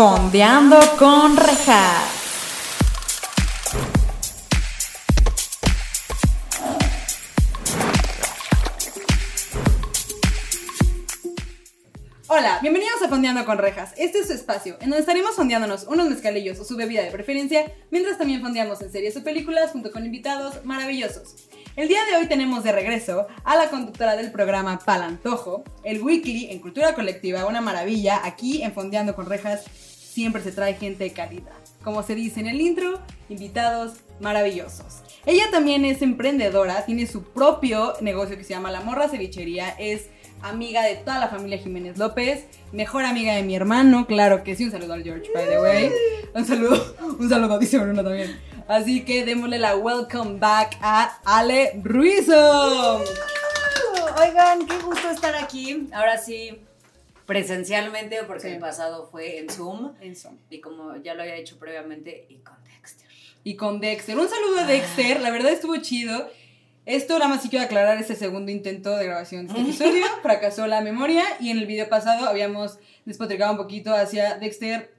Fondeando con rejas. Hola, bienvenidos a Fondeando con Rejas. Este es su espacio, en donde estaremos fondeándonos unos mezcalillos o su bebida de preferencia, mientras también fondeamos en series o películas junto con invitados maravillosos. El día de hoy tenemos de regreso a la conductora del programa Palantojo, el Weekly en Cultura Colectiva, una maravilla. Aquí en Fondeando con Rejas siempre se trae gente de calidad. Como se dice en el intro, invitados maravillosos. Ella también es emprendedora, tiene su propio negocio que se llama La Morra Cevichería, es amiga de toda la familia Jiménez López, mejor amiga de mi hermano, claro que sí, un saludo al George, by the way. Un saludo, un saludo, dice Bruno también. Así que démosle la welcome back a Ale Ruizo. Oigan, qué gusto estar aquí. Ahora sí, presencialmente, porque Sí. el pasado fue en Zoom. Eso. Y como ya lo había hecho previamente, y con Dexter. Y con Dexter. Un saludo a Dexter, la verdad estuvo chido. Esto nada más sí quiero aclarar este segundo intento de grabación de este episodio. Fracasó la memoria y en el video pasado habíamos despotricado un poquito hacia Dexter.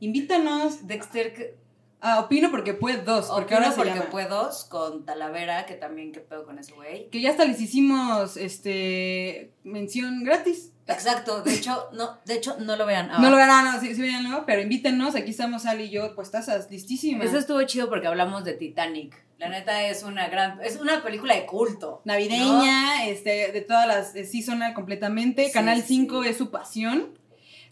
Invítanos Dexter, que- a Opino porque puede dos, porque opino ahora se porque llama. puedos, con Talavera, que también qué pedo con ese güey. Que ya hasta les hicimos este mención gratis. Exacto, de hecho, no, de hecho, no lo vean. Ah, No lo verán, no, sí, sí véanlo, pero invítenos, aquí estamos Ali y yo, pues estás listísimas. Eso estuvo chido porque hablamos de Titanic. La neta es una gran, es una película de culto. navideña, este, de todas las eh, seasonal completamente. Sí, Canal sí. 5 es su pasión.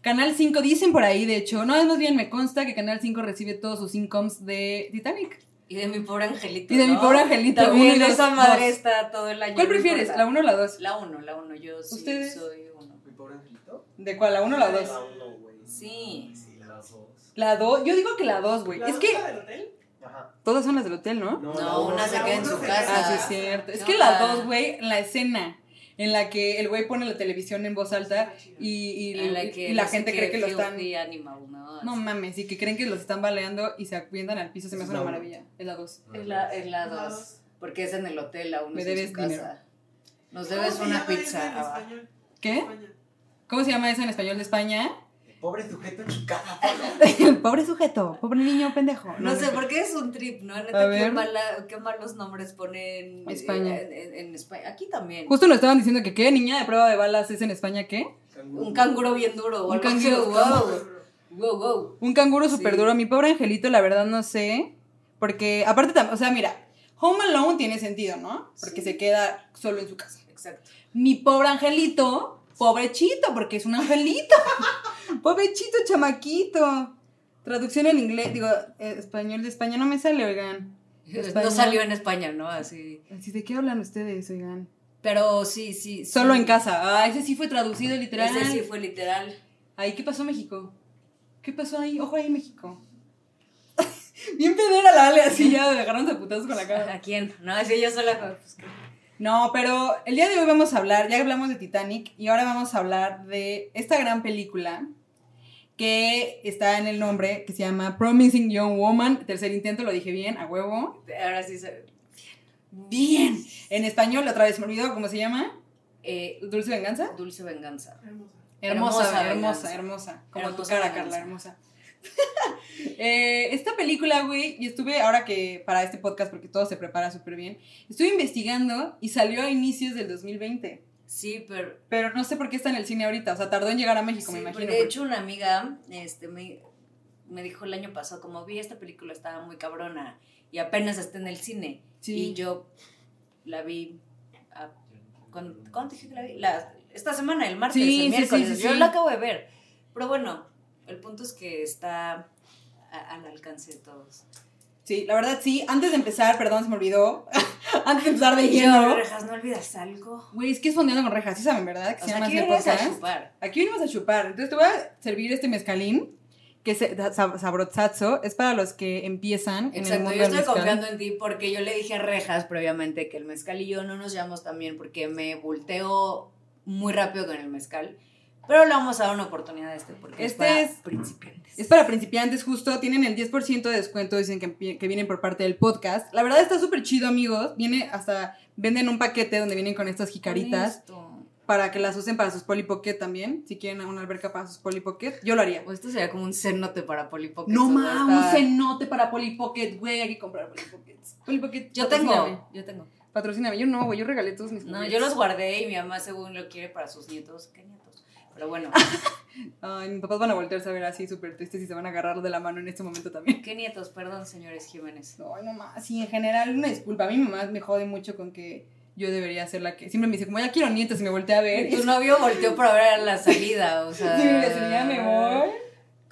Canal 5, dicen por ahí, de hecho, no, es más bien me consta que Canal 5 recibe todos sus incomes de Titanic. Y de mi pobre angelito. Y de mi ¿no? pobre angelito, También uno y dos, esa madre dos. está todo el año. ¿Cuál no prefieres, la 1 o la 2? La 1, la 1, yo sí ¿Ustedes? soy uno. ¿Mi pobre angelito? ¿De cuál, la 1 o la 2? La uno, güey. Sí. Sí, las dos. La 2, yo digo que la 2, güey. ¿La Es que la del hotel? Ajá. todas son las del hotel, ¿no? No, la una se la queda en su se casa. Ah, sí, es cierto. Es ¿Qué que la onda? 2, güey, la escena en la que el güey pone la televisión en voz alta y, y- En la, y que la no sé gente cree que lo están... animal, ¿no? No mames, y que creen que los están baleando y se avientan al piso, se me hace Es una la maravilla. Es la 2. Es la, es la Es la 2. dos. Porque es en el hotel, la 1 Me es en debes su casa. dinero. Nos ¿Cómo debes una pizza. ¿Qué? ¿Cómo se llama eso en español de España? El pobre sujeto en su casa. El pobre sujeto, pobre niño pendejo. No sé, porque es un trip, ¿no? A Neta, qué, mala- qué malos nombres ponen España. En, en- en España. Aquí también. Justo nos estaban diciendo que qué niña de prueba de balas es en España, ¿qué? Un canguro bien duro. Un canguro. Wow. Wow, wow. Un canguro súper Sí. duro. Mi pobre angelito, la verdad no sé. Porque, aparte, o sea, mira, Home Alone tiene sentido, ¿no? Porque Sí. se queda solo en su casa. Exacto. Mi pobre angelito, pobrechito, porque es un angelito. Pobrechito, chamaquito. Traducción en inglés, digo, eh, español de España no me sale, oigan. No salió en España, ¿no? Así. Así, ¿De qué hablan ustedes, oigan? Pero sí, sí. sí. Solo en casa. Ah, ese sí fue traducido literal. Ese sí fue literal. Ahí, ¿qué pasó México? ¿Qué pasó ahí? Ojo ahí, México. Bien pedera la Ale, así ya agarrando a putazos con la cara. ¿A quién? No, así yo sola. pues. No, pero el día de hoy vamos a hablar, ya hablamos de Titanic y ahora vamos a hablar de esta gran película que está en el nombre que se llama Promising Young Woman. Tercer intento, lo dije bien, a huevo. Ahora sí se. Bien. En español, otra vez me olvidó cómo se llama. Eh, Dulce Venganza. dulce venganza. Hermosa, Hermosa hermosa, hermosa. Como Hermosa tu cara, venganza. Carla, hermosa. Eh, esta película, güey, y estuve ahora que para este podcast, porque todo se prepara súper bien, estuve investigando y salió a inicios del 2020. Sí, pero. Pero no sé por qué está en el cine ahorita. O sea, tardó en llegar a México, sí, me imagino. de hecho, una amiga este, me, me dijo el año pasado, como vi esta película, estaba muy cabrona y apenas está en el cine. Sí. Y yo la vi. a- ¿cuándo, cuándo dije que la vi? La- esta semana, el martes, Sí, el miércoles. sí, yo sí. la acabo de ver. Pero bueno, el punto es que está a- al alcance de todos. Sí, la verdad sí. Antes de empezar, perdón, se me olvidó. Antes de empezar de lleno. Rejas, ¿no olvidas algo? Güey, es que es fondeando con rejas, ¿sí saben, verdad? Que O se sea, aquí vienes a chupar. Aquí venimos a chupar. Entonces te voy a servir este mezcalín, que es sab- sabrozazo. Es para los que empiezan en el Exacto, mundo yo estoy confiando en ti porque yo le dije a Rejas previamente que el mezcal y yo no nos llevamos tan bien porque me volteo muy rápido con el mezcal. Pero le vamos a dar una oportunidad a este porque Este es para es- principiantes. Es para principiantes, justo. Tienen el 10% de descuento, dicen que, que vienen por parte del podcast. La verdad está súper chido, amigos. Viene hasta. Venden un paquete donde vienen con estas jicaritas. Esto. para que las usen para sus Polly Pocket también. Si quieren una alberca para sus Polly Pocket, yo lo haría. O esto sería como un cenote para Polly Pocket. No mames, un cenote para Polly Pocket, güey, hay que comprar Polly Pockets. Polly Pocket, Yo tengo, yo tengo. Patrocíname, yo no, güey, yo regalé todos mis No, Pockets. yo los guardé y mi mamá según lo quiere para sus nietos. ¿Qué nietos? Pero bueno, Ay, mis papás van a voltearse a ver así súper tristes y se van a agarrar de la mano en este momento también. ¿qué nietos? Perdón, señores Jiménez. Ay, no más, sí, en general, una disculpa. A mi mamá me jode mucho con que yo debería ser la que. Siempre me dice, como ya quiero nietos, y me voltea a ver. Tu novio volteó para ver la salida, o sea. Sí, me voy.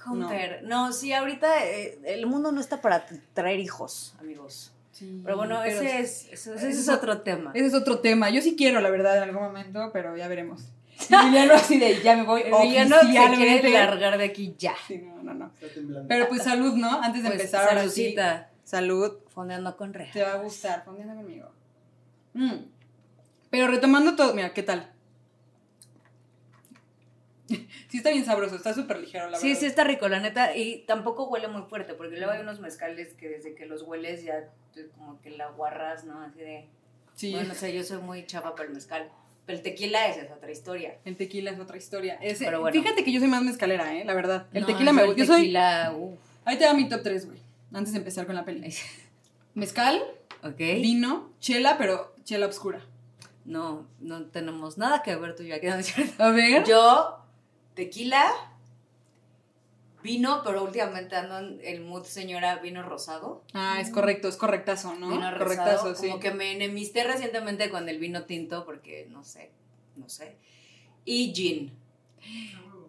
Comper. No. sí, ahorita eh, el mundo no está para traer hijos, amigos. Sí, Pero bueno, pero ese, es, ese, ese es eso- otro tema. Ese es otro tema. Yo sí quiero, la verdad, en algún momento, pero ya veremos. Y Emiliano así de, ya me voy Emiliano se quiere largar de aquí ya. Sí, no, no, no. Está temblando. Pero pues salud, ¿no? Antes de Pues, empezar, sí. saludcita, Salud. fondeando con re. Te va a gustar, fondeando conmigo. Mm. Pero retomando todo, mira, ¿qué tal? Sí está bien sabroso, está súper ligero, la Sí, verdad. sí está rico, la neta, y tampoco huele muy fuerte, porque luego hay unos mezcales que desde que los hueles ya como que la guarras, ¿no? Así de, Sí, bueno, o sea, yo soy muy chapa para el mezcal, pero el tequila esa es otra historia. el tequila es otra historia. Pero bueno. Fíjate que yo soy más mezcalera, ¿eh? La verdad. El No, tequila me gusta. Yo soy... uf. Ahí te va mi top 3, güey. Antes de empezar con la peli. Mezcal, Ok. vino, chela, pero chela oscura. No, no tenemos nada que ver tú y yo aquí, ¿no es? A ver. Yo, tequila, vino, pero últimamente ando en el mood señora vino rosado. Ah, es correcto, es correctazo, ¿no? Vino correctazo, rosado. sí. Como que me enemisté recientemente con el vino tinto porque no sé, no sé. Y gin.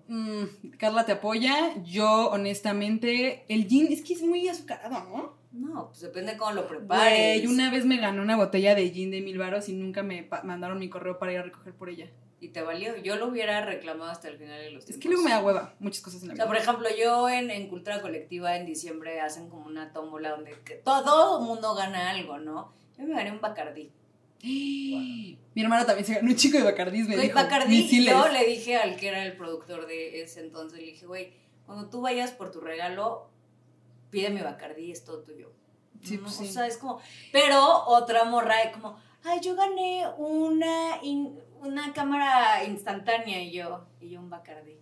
Mm, Carla te apoya. Yo, honestamente, el gin es que es muy azucarado, ¿no? No, pues depende cómo lo prepares. Güey, una vez me ganó una botella de gin de mil varos y nunca me mandaron mi correo para ir a recoger por ella. Y te valió. Yo lo hubiera reclamado hasta el final de los Es tiempos. que luego me da hueva muchas cosas en la O sea, vida. por ejemplo, yo en, en Cultura Colectiva en diciembre hacen como una tómbola donde todo mundo gana algo, ¿no? Yo me gané un Bacardí. Mi hermana también se ganó un chico de Bacardí. Me dijo, Bacardí, y yo le dije al que era el productor de ese entonces, le dije, güey, cuando tú vayas por tu regalo, pide mi Bacardí, es todo tuyo. Sí, No, pues O sí. sea, es como, pero otra morra es como, ay, yo gané una, in- una cámara instantánea y yo, y yo un Bacardí.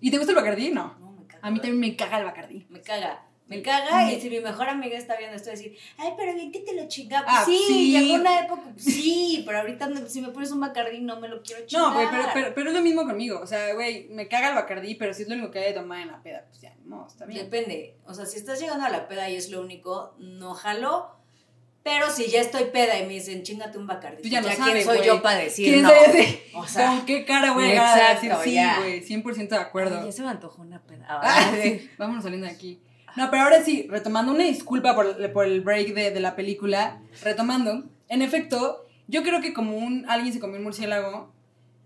¿Y te gusta el Bacardí? No. No, me caga. A mí también me caga el Bacardí. Me caga. Me caga y si mi mejor amiga está viendo esto, decir, ay, pero bien que te lo chingaba. Ah, sí, sí. llegó una época, sí, pero ahorita no- si me pones un Bacardí no me lo quiero chingar. No, güey, pero, pero, pero es lo mismo conmigo. O sea, güey, me caga el Bacardí, pero si es lo único que hay de tomar en la peda, pues ya, no, está bien. Depende. O sea, si estás llegando a la peda y es lo único, no jalo. Pero si ya estoy peda y me dicen, chingate un Bacardí. Tú ya no ¿quién sabes, soy yo para decir ¿Quién no? sabe O sea, ¿Con qué cara voy a llegar a decir sí, ya. güey? 100% de acuerdo. Ay, ya se me antojó una peda. Ah, sí, vámonos saliendo de aquí. No, pero ahora sí, retomando una disculpa por, por el break de, de la película, retomando, en efecto, yo creo que como un alguien se comió un murciélago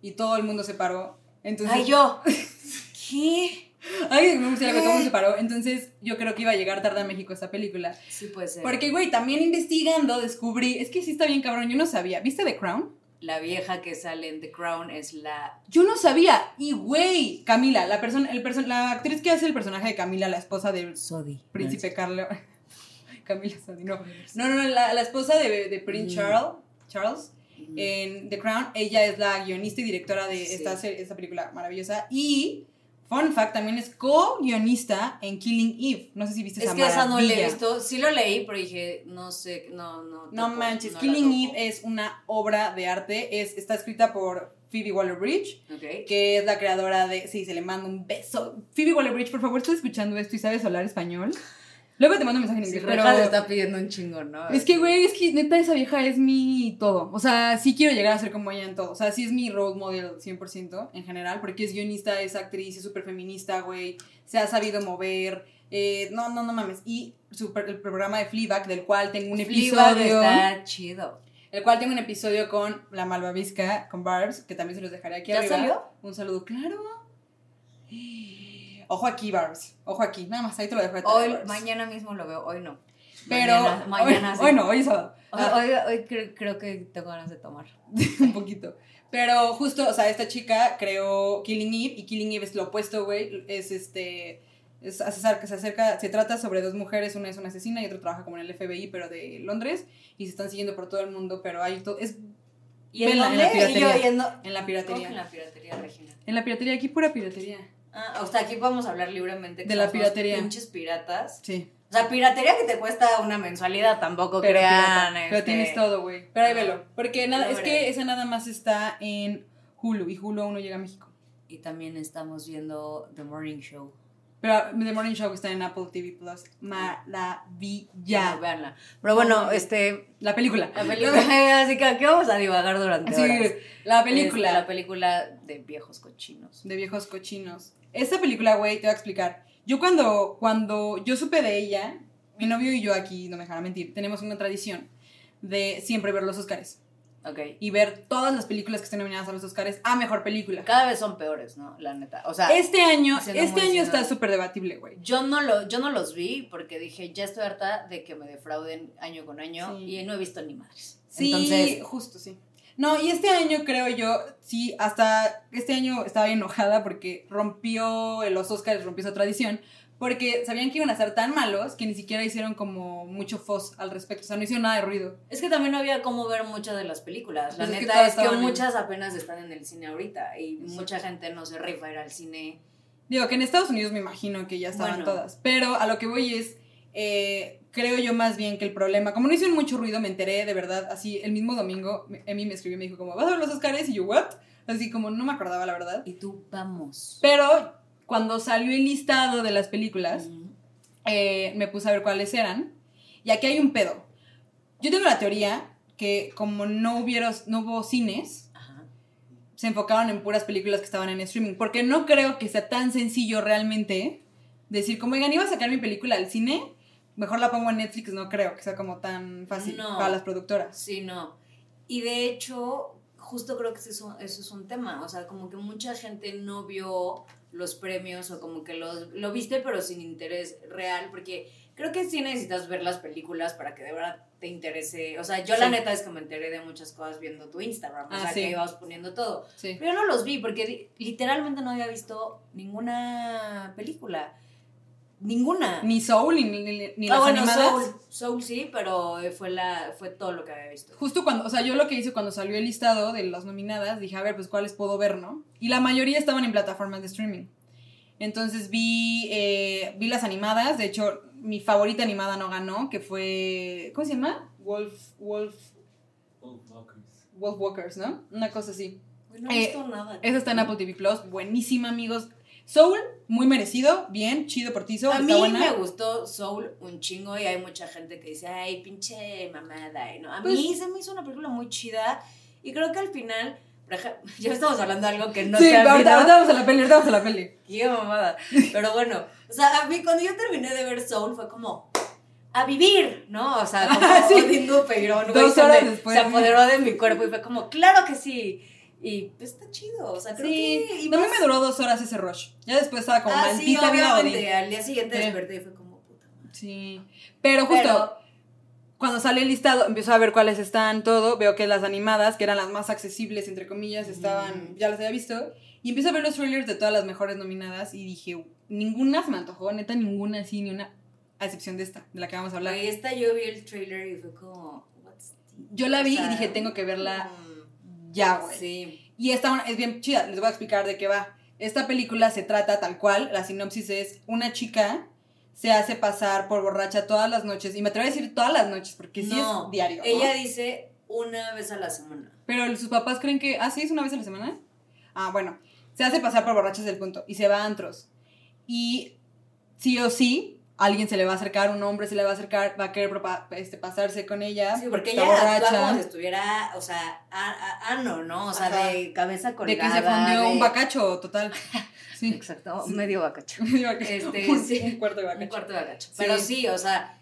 y todo el mundo se paró, entonces... Ay, yo. ¿Qué? Alguien y todo el mundo se paró, entonces yo creo que iba a llegar tarde a México esta película. Sí puede ser. Porque, güey, también investigando descubrí, es que sí está bien cabrón, yo no sabía, ¿viste The Crown? La vieja que sale en The Crown es la... Yo no sabía, y güey, Camila, la persona, el person, la actriz que hace el personaje de Camila, la esposa de Sodi. Príncipe Carlo. Camila Sodi, no. No, no, no, la, la esposa de, de Prince Mm. Charles, Charles en The Crown. Ella es la guionista y directora de Sí. esta, esta película maravillosa. Y, fun fact, también es co-guionista en Killing Eve. No sé si viste Es esa que esa no la he visto. Sí lo leí, pero dije, no sé, no, no. No manches, no Killing. Eve es una obra de arte. Es, está escrita por Phoebe Waller-Bridge, que es la creadora de... Sí, se le manda un beso. Phoebe Waller-Bridge, por favor, ¿estás escuchando esto y sabes hablar español? Luego te mando un mensaje en Sí, inglés, Reja pero... le está pidiendo un chingo, ¿no? Es que, güey, es que neta esa vieja es mi todo. O sea, sí quiero llegar a ser como ella en todo. O sea, sí es mi role model 100% en general, porque es guionista, es actriz, es súper feminista, güey. Se ha sabido mover. eh, no, no, no mames. Y super- el programa de Fleabag, del cual tengo un Fleabag episodio. está chido. El cual tengo un episodio con la malvavisca, con Barbs, que también se los dejaré aquí ¿Ya arriba. salió? Un saludo, claro. Ojo aquí, Barbs. Ojo aquí. Nada más, ahí te lo dejo. de Hoy, Barbs. mañana mismo lo veo, hoy no. Pero Mañana, mañana hoy, sí. hoy no, hoy es sábado. Hoy, hoy, hoy cre- creo que tengo ganas de tomar. un poquito. Pero justo, o sea, esta chica creó Killing Eve y Killing Eve es lo opuesto, güey. Es este. Es, acerca, se acerca, se trata sobre dos mujeres, una es una asesina y otra trabaja como en el FBI, pero de Londres, y se están siguiendo por todo el mundo, pero hay todo. Es ¿Y en la yo piratería. En la ¿Cómo que piratería. en la piratería? En la piratería, aquí pura piratería. Ah, o sea, aquí podemos hablar libremente. De la piratería. Pinches piratas. Sí. O sea, piratería que te cuesta una mensualidad, tampoco Pero, crean. pirata. pero este, tienes todo, güey. Pero ahí Ah. velo. Porque nada, es que esa nada más está en Hulu y Hulu aún no llega a México. Y también estamos viendo The Morning Show. Pero The Morning Show está en Apple TV Plus. Maravilla. No. Pero bueno, No, este. La película. La película. así que aquí vamos a divagar durante Sí, horas. la película. Este, la película de viejos cochinos. de viejos cochinos. Esta película, güey, te voy a explicar. Yo cuando, cuando yo supe de ella, mi novio y yo aquí, no me dejará mentir, tenemos una tradición de siempre ver los Oscars Ok. y ver todas las películas que estén nominadas a los Oscars a mejor película. Cada vez son peores, ¿no? La neta. O sea, Este año, este año está súper debatible, güey. yo no, lo, yo no los vi porque dije, ya estoy harta de que me defrauden año con año Sí. y no he visto ni madres. Sí, Entonces, justo, sí. No, y este año creo yo, sí, hasta este año estaba enojada porque rompió los Oscars, rompió esa tradición, porque sabían que iban a ser tan malos que ni siquiera hicieron como mucho fuzz al respecto, o sea, no hicieron nada de ruido. es que también no había cómo ver muchas de las películas. La Pues es que neta es que estaban en- muchas apenas están en el cine ahorita y Sí. mucha gente no se rifa ir al cine. Digo que en Estados Unidos me imagino que ya estaban Bueno. todas, pero a lo que voy es, eh, creo yo más bien que el problema, como no hicieron mucho ruido, me enteré de verdad, así el mismo domingo, Emi me escribió y me dijo como, ¿vas a ver los Oscars? Y yo, ¿what? Así como no me acordaba la verdad. Y tú, vamos. Pero cuando salió el listado de las películas, eh, me puse a ver cuáles eran. Y aquí hay un pedo. Yo tengo la teoría que como no, hubiera, no hubo cines, Ajá. se enfocaron en puras películas que estaban en streaming. Porque no creo que sea tan sencillo realmente decir, como, oigan, iba a sacar mi película al cine, mejor la pongo en Netflix. No creo que sea como tan fácil No. para las productoras. Sí, no. Y de hecho, justo creo que eso, eso es un tema. O sea, como que mucha gente no vio los premios o como que los, lo viste pero sin interés real, porque creo que sí necesitas ver las películas para que de verdad te interese. O sea, yo la neta es que me enteré de muchas cosas viendo tu Instagram, o Ah, sea, sí. que ibas poniendo todo. Sí. Pero yo no los vi porque literalmente no había visto ninguna película. Ninguna. Ni Soul, ni, ni, ni ah, las bueno, animadas. Soul, Soul sí, pero eh, fue, la, fue todo lo que había visto. Justo cuando, o sea, yo lo que hice cuando salió el listado de las nominadas, dije, a ver, pues cuáles puedo ver, ¿no? Y la mayoría estaban en plataformas de streaming. Entonces vi, eh, vi las animadas, de hecho, mi favorita animada no ganó, que fue, ¿cómo se llama? Wolf, Wolf, Wolf Walkers, ¿no? Una cosa así. No he Eh, visto nada. Esa está en Apple TV Plus, buenísima, amigos. Soul, muy merecido, bien, chido por ti, Soul, a mí buena. me gustó Soul un chingo y hay mucha gente que dice, ay, pinche mamada. y no. A Pues- mí se me hizo una película muy chida y creo que al final, por ejemplo, ya estamos hablando de algo que no sí, te ahorita, ahorita vamos a la peli, ahorita vamos a la peli. Qué mamada. Pero bueno, o sea, a mí cuando yo terminé de ver Soul fue como a vivir, ¿no? O sea, como Sí. Odín Peirón, güey, me- se apoderó de mi cuerpo y fue como, claro que sí. Y pues está chido, o sea, creo Sí, que... y más- me duró dos horas ese rush. Ya después estaba como ah, sí, maldita vida Odín. obviamente, al día siguiente Sí. desperté y fue como, puta madre. Sí. Pero justo Pero- cuando sale el listado, empiezo a ver cuáles están, todo. Veo que las animadas, que eran las más accesibles, entre comillas, estaban, Mm. ya las había visto. Y empiezo a ver los trailers de todas las mejores nominadas y dije, ninguna se me antojó, neta, ninguna así, ni una, a excepción de esta, de la que vamos a hablar. Esta yo vi el trailer y fue como, what's? Yo la vi O sea, y dije, tengo que verla mm, ya, güey. Sí. Y esta es bien chida, les voy a explicar de qué va. Esta película se trata tal cual, la sinopsis es una chica se hace pasar por borracha todas las noches, y me atrevo a decir todas las noches, porque sí es diario. ¿no? Ella dice una vez a la semana. Pero sus papás creen que, ah, sí, es una vez a la semana. Ah, bueno, se hace pasar por borrachas del punto y se va a antros. Y sí o sí, alguien se le va a acercar, un hombre se le va a acercar, va a querer este, pasarse con ella. Sí, porque ella borracha. como si estuviera, o sea, ano, ¿no? O sea, Ajá. de cabeza De colgada. que se fundió de- un bacacho, total. Sí. Exacto, medio bacacho. Medio bacacho. Este, un, sí. un cuarto de Un bacacho. cuarto de bacacho. Sí. Pero sí, o sea,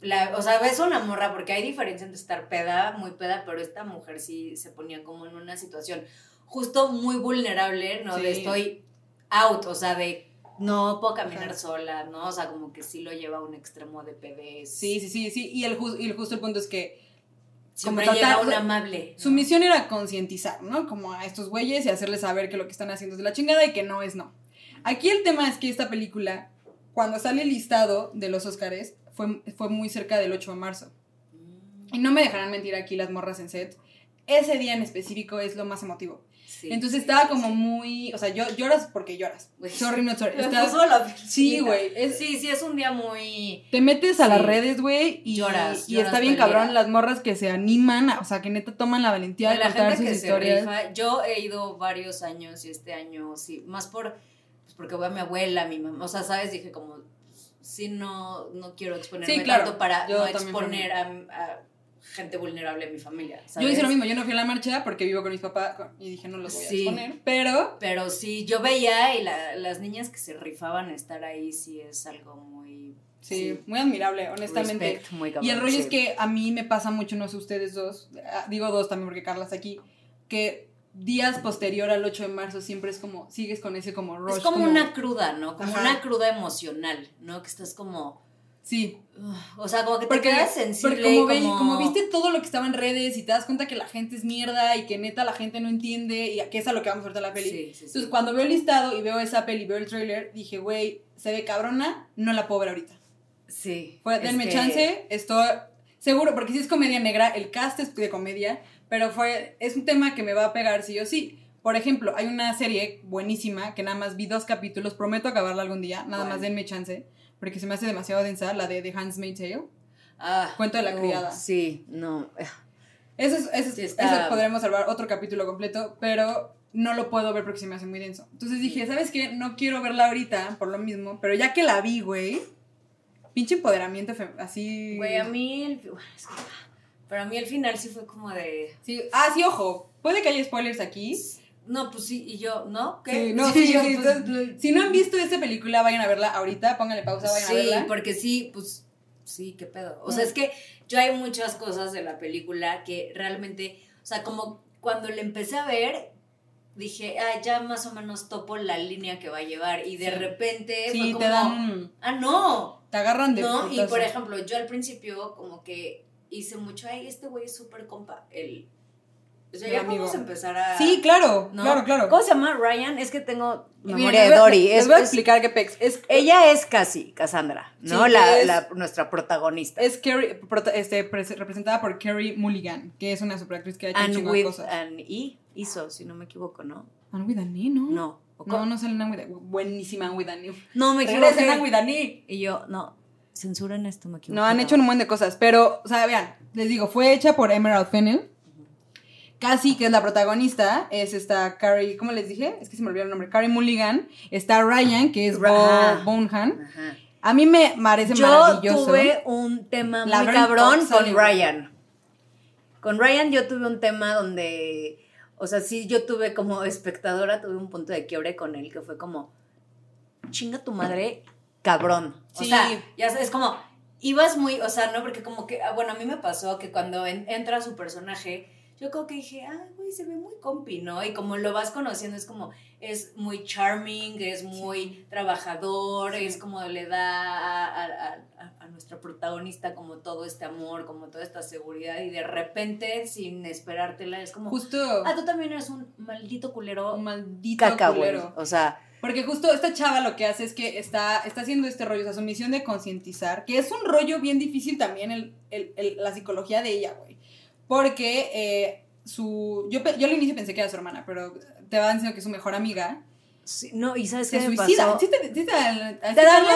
la, o sea, ves una morra porque hay diferencia entre estar peda, muy peda, pero esta mujer sí se ponía como en una situación justo muy vulnerable, ¿no? De estoy out, o sea, de no puedo caminar sola, ¿no? O sea, como que sí lo lleva a un extremo de pedez. Sí, sí, sí, sí. Y el, y el justo el punto es que Siempre como llega tratar- un amable. su ¿no? misión era concientizar, ¿no? Como a estos güeyes y hacerles saber que lo que están haciendo es de la chingada y que no es no. Aquí el tema es que esta película, cuando sale el listado de los Óscares, fue, fue muy cerca del 8 de marzo. Mm. Y no me dejarán mentir aquí las morras en set. ese día en específico es lo más emotivo. Sí, Entonces estaba sí, como sí. muy, o sea, yo lloras porque lloras. Güey. Sorry, not sorry. Puso la Sí, güey, es- Sí, sí, es un día muy. Te metes a las redes, güey, y, Lloras, y lloras está bien día. cabrón las morras que se animan, o sea, que neta toman la valentía de la contar gente sus que se historias. rifa. Yo he ido varios años y este año sí, más por. Pues porque voy a mi abuela, a mi mamá. O sea, ¿sabes? Dije como. Sí, no, no quiero exponerme claro. tanto para Yo no exponer a, a gente vulnerable en mi familia. Yo hice lo mismo, yo no fui a la marcha porque vivo con mis papás y dije no los voy a exponer, pero Pero sí, yo veía y la- las niñas que se rifaban a estar ahí sí es algo muy... sí, muy admirable, honestamente. respect, muy Y cabrón, el rollo sí. es que a mí me pasa mucho, no sé ustedes dos, ah, digo dos también porque Carla está aquí, que días posterior al 8 de marzo siempre es como, sigues con ese como rush. Es como, una cruda, ¿no? Como Ajá. una cruda emocional, ¿no? Que estás como... Sí, o sea, como que te porque, quedas sensible. porque como, ve- como... como viste todo lo que estaba en redes y te das cuenta que la gente es mierda y que neta la gente no entiende y que es a lo que vamos a ver en la peli. Sí, sí, sí. Entonces cuando veo el listado y veo esa peli, veo el trailer, dije, güey, se ve cabrona, no la puedo ver ahorita. Sí. Fue, denme que- chance, estoy seguro, porque si es comedia negra, el cast es de comedia, pero fue, es un tema que me va a pegar sí o sí. Por ejemplo, hay una serie buenísima que nada más vi dos capítulos, prometo acabarla algún día, nada más denme chance, porque se me hace demasiado densa, la de The Handmaid's Tale. Ah, Cuento de la criada. Sí, no. Eso, es, eso, es- Sí, eso podremos salvar otro capítulo completo, pero no lo puedo ver porque se me hace muy denso. Entonces dije, ¿sabes qué? No quiero verla ahorita por lo mismo, pero ya que la vi, güey, pinche empoderamiento así... Güey, a mí... El, bueno, es que- pero a mí el final sí fue como de... Sí, ah, sí, ojo. Puede que haya spoilers aquí. No, pues sí, y yo, ¿no? ¿Qué? Sí, no, sí, yo, sí, pues, entonces, Si no han visto esta película, vayan a verla ahorita, pónganle pausa, vayan a Sí, verla. porque sí, pues sí, qué pedo. O Mm. sea, es que yo hay muchas cosas de la película que realmente, o sea, como cuando la empecé a ver, dije, ah, ya más o menos topo la línea que va a llevar. Y de Sí. repente Sí, fue como, te dan... ah, no. Te agarran de No, y por ejemplo, yo al principio como que hice mucho, ay, este güey es súper compa. El, o sea, ya amigo. podemos empezar a... Sí, claro, ¿no? claro, claro. ¿Cómo se llama? Ryan, es que tengo memoria de Dory. Les Es, voy a explicar que Pex es... ella es casi Cassandra, ¿no? Sí, la, que es- la- nuestra protagonista. Es Carrie, prota- este, pres- representada por Carrie Mulligan, que es una superactriz que ha hecho un chingo de cosas. an E hizo, si no me equivoco, ¿no? Anne with an E, ¿no? No. ¿O No, no sale Anne with an E. Buenísima Anne with an E. No, me equivoqué. Anne with an E. Y yo, no, censuren esto, me equivoqué. No, han hecho un montón de cosas, pero, o sea, vean, les digo, fue hecha por Emerald Fennell. Cassie, que es la protagonista, es esta Carrie, ¿cómo les dije? Es que se me olvidó el nombre. Carrie Mulligan. Está Ryan, que es Bo. Ajá. A mí me parece Yo maravilloso. tuve un tema muy cabrón con. Ryan. Con Ryan yo tuve un tema donde, o sea, sí, yo tuve como espectadora, tuve un punto de quiebre con él que fue como, chinga tu madre, cabrón. O Sí. sea, ya sabes, como, ibas muy, o sea, no, porque como que, ah, bueno, a mí me pasó que cuando en- entra su personaje, yo como que dije, ah, güey, se ve muy compi, ¿no? Y como lo vas conociendo, es como, es muy charming, es muy trabajador, es como le da a, a- a- a nuestra protagonista como todo este amor, como toda esta seguridad, y de repente, sin esperártela, es como, Justo ah, tú también eres un maldito culero un maldito caca, culero. O sea, Porque justo esta chava lo que hace es que está, está haciendo este rollo, o sea, su misión de concientizar, que es un rollo bien difícil también el, el- el- la psicología de ella, güey. Porque eh, su. Yo, yo al inicio pensé que era su hermana, pero te va diciendo que es su mejor amiga. sí, no, y ¿sabes Se qué me suicida. pasó? Sí te, sí te, dan a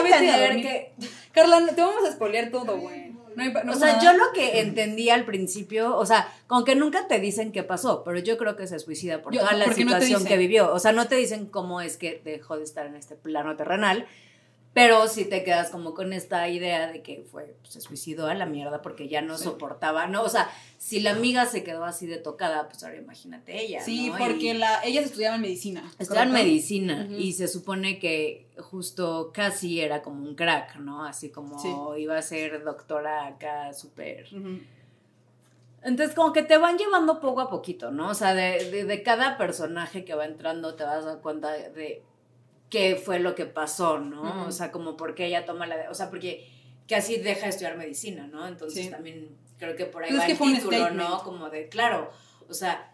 entender que Carla, te vamos a spoilear todo, güey. No hay pa- no o sea, nada. yo lo que entendí al principio, o sea, como que nunca te dicen qué pasó, pero yo creo que se suicida por Yo- toda la no situación que vivió. O sea, no te dicen cómo es que dejó de estar en este plano terrenal, pero sí te quedas como con esta idea de que fue, pues, se suicidó a la mierda porque ya no Sí. soportaba, ¿no? O sea, si la amiga se quedó así de tocada, pues ahora imagínate ella. Sí, ¿no? porque Y- la, ellas estudiaban medicina. ¿correcto? medicina y se supone que justo casi era como un crack, ¿no? Así como Sí. iba a ser doctora acá súper... Entonces como que te van llevando poco a poquito, ¿no? O sea, de, de- de cada personaje que va entrando te vas a dar cuenta de qué fue lo que pasó, ¿no? O sea, como por qué ella toma la... O sea, porque casi deja de estudiar medicina, ¿no? Entonces Sí. también creo que por ahí Pues es va el título. ¿no? Como de, claro, o sea,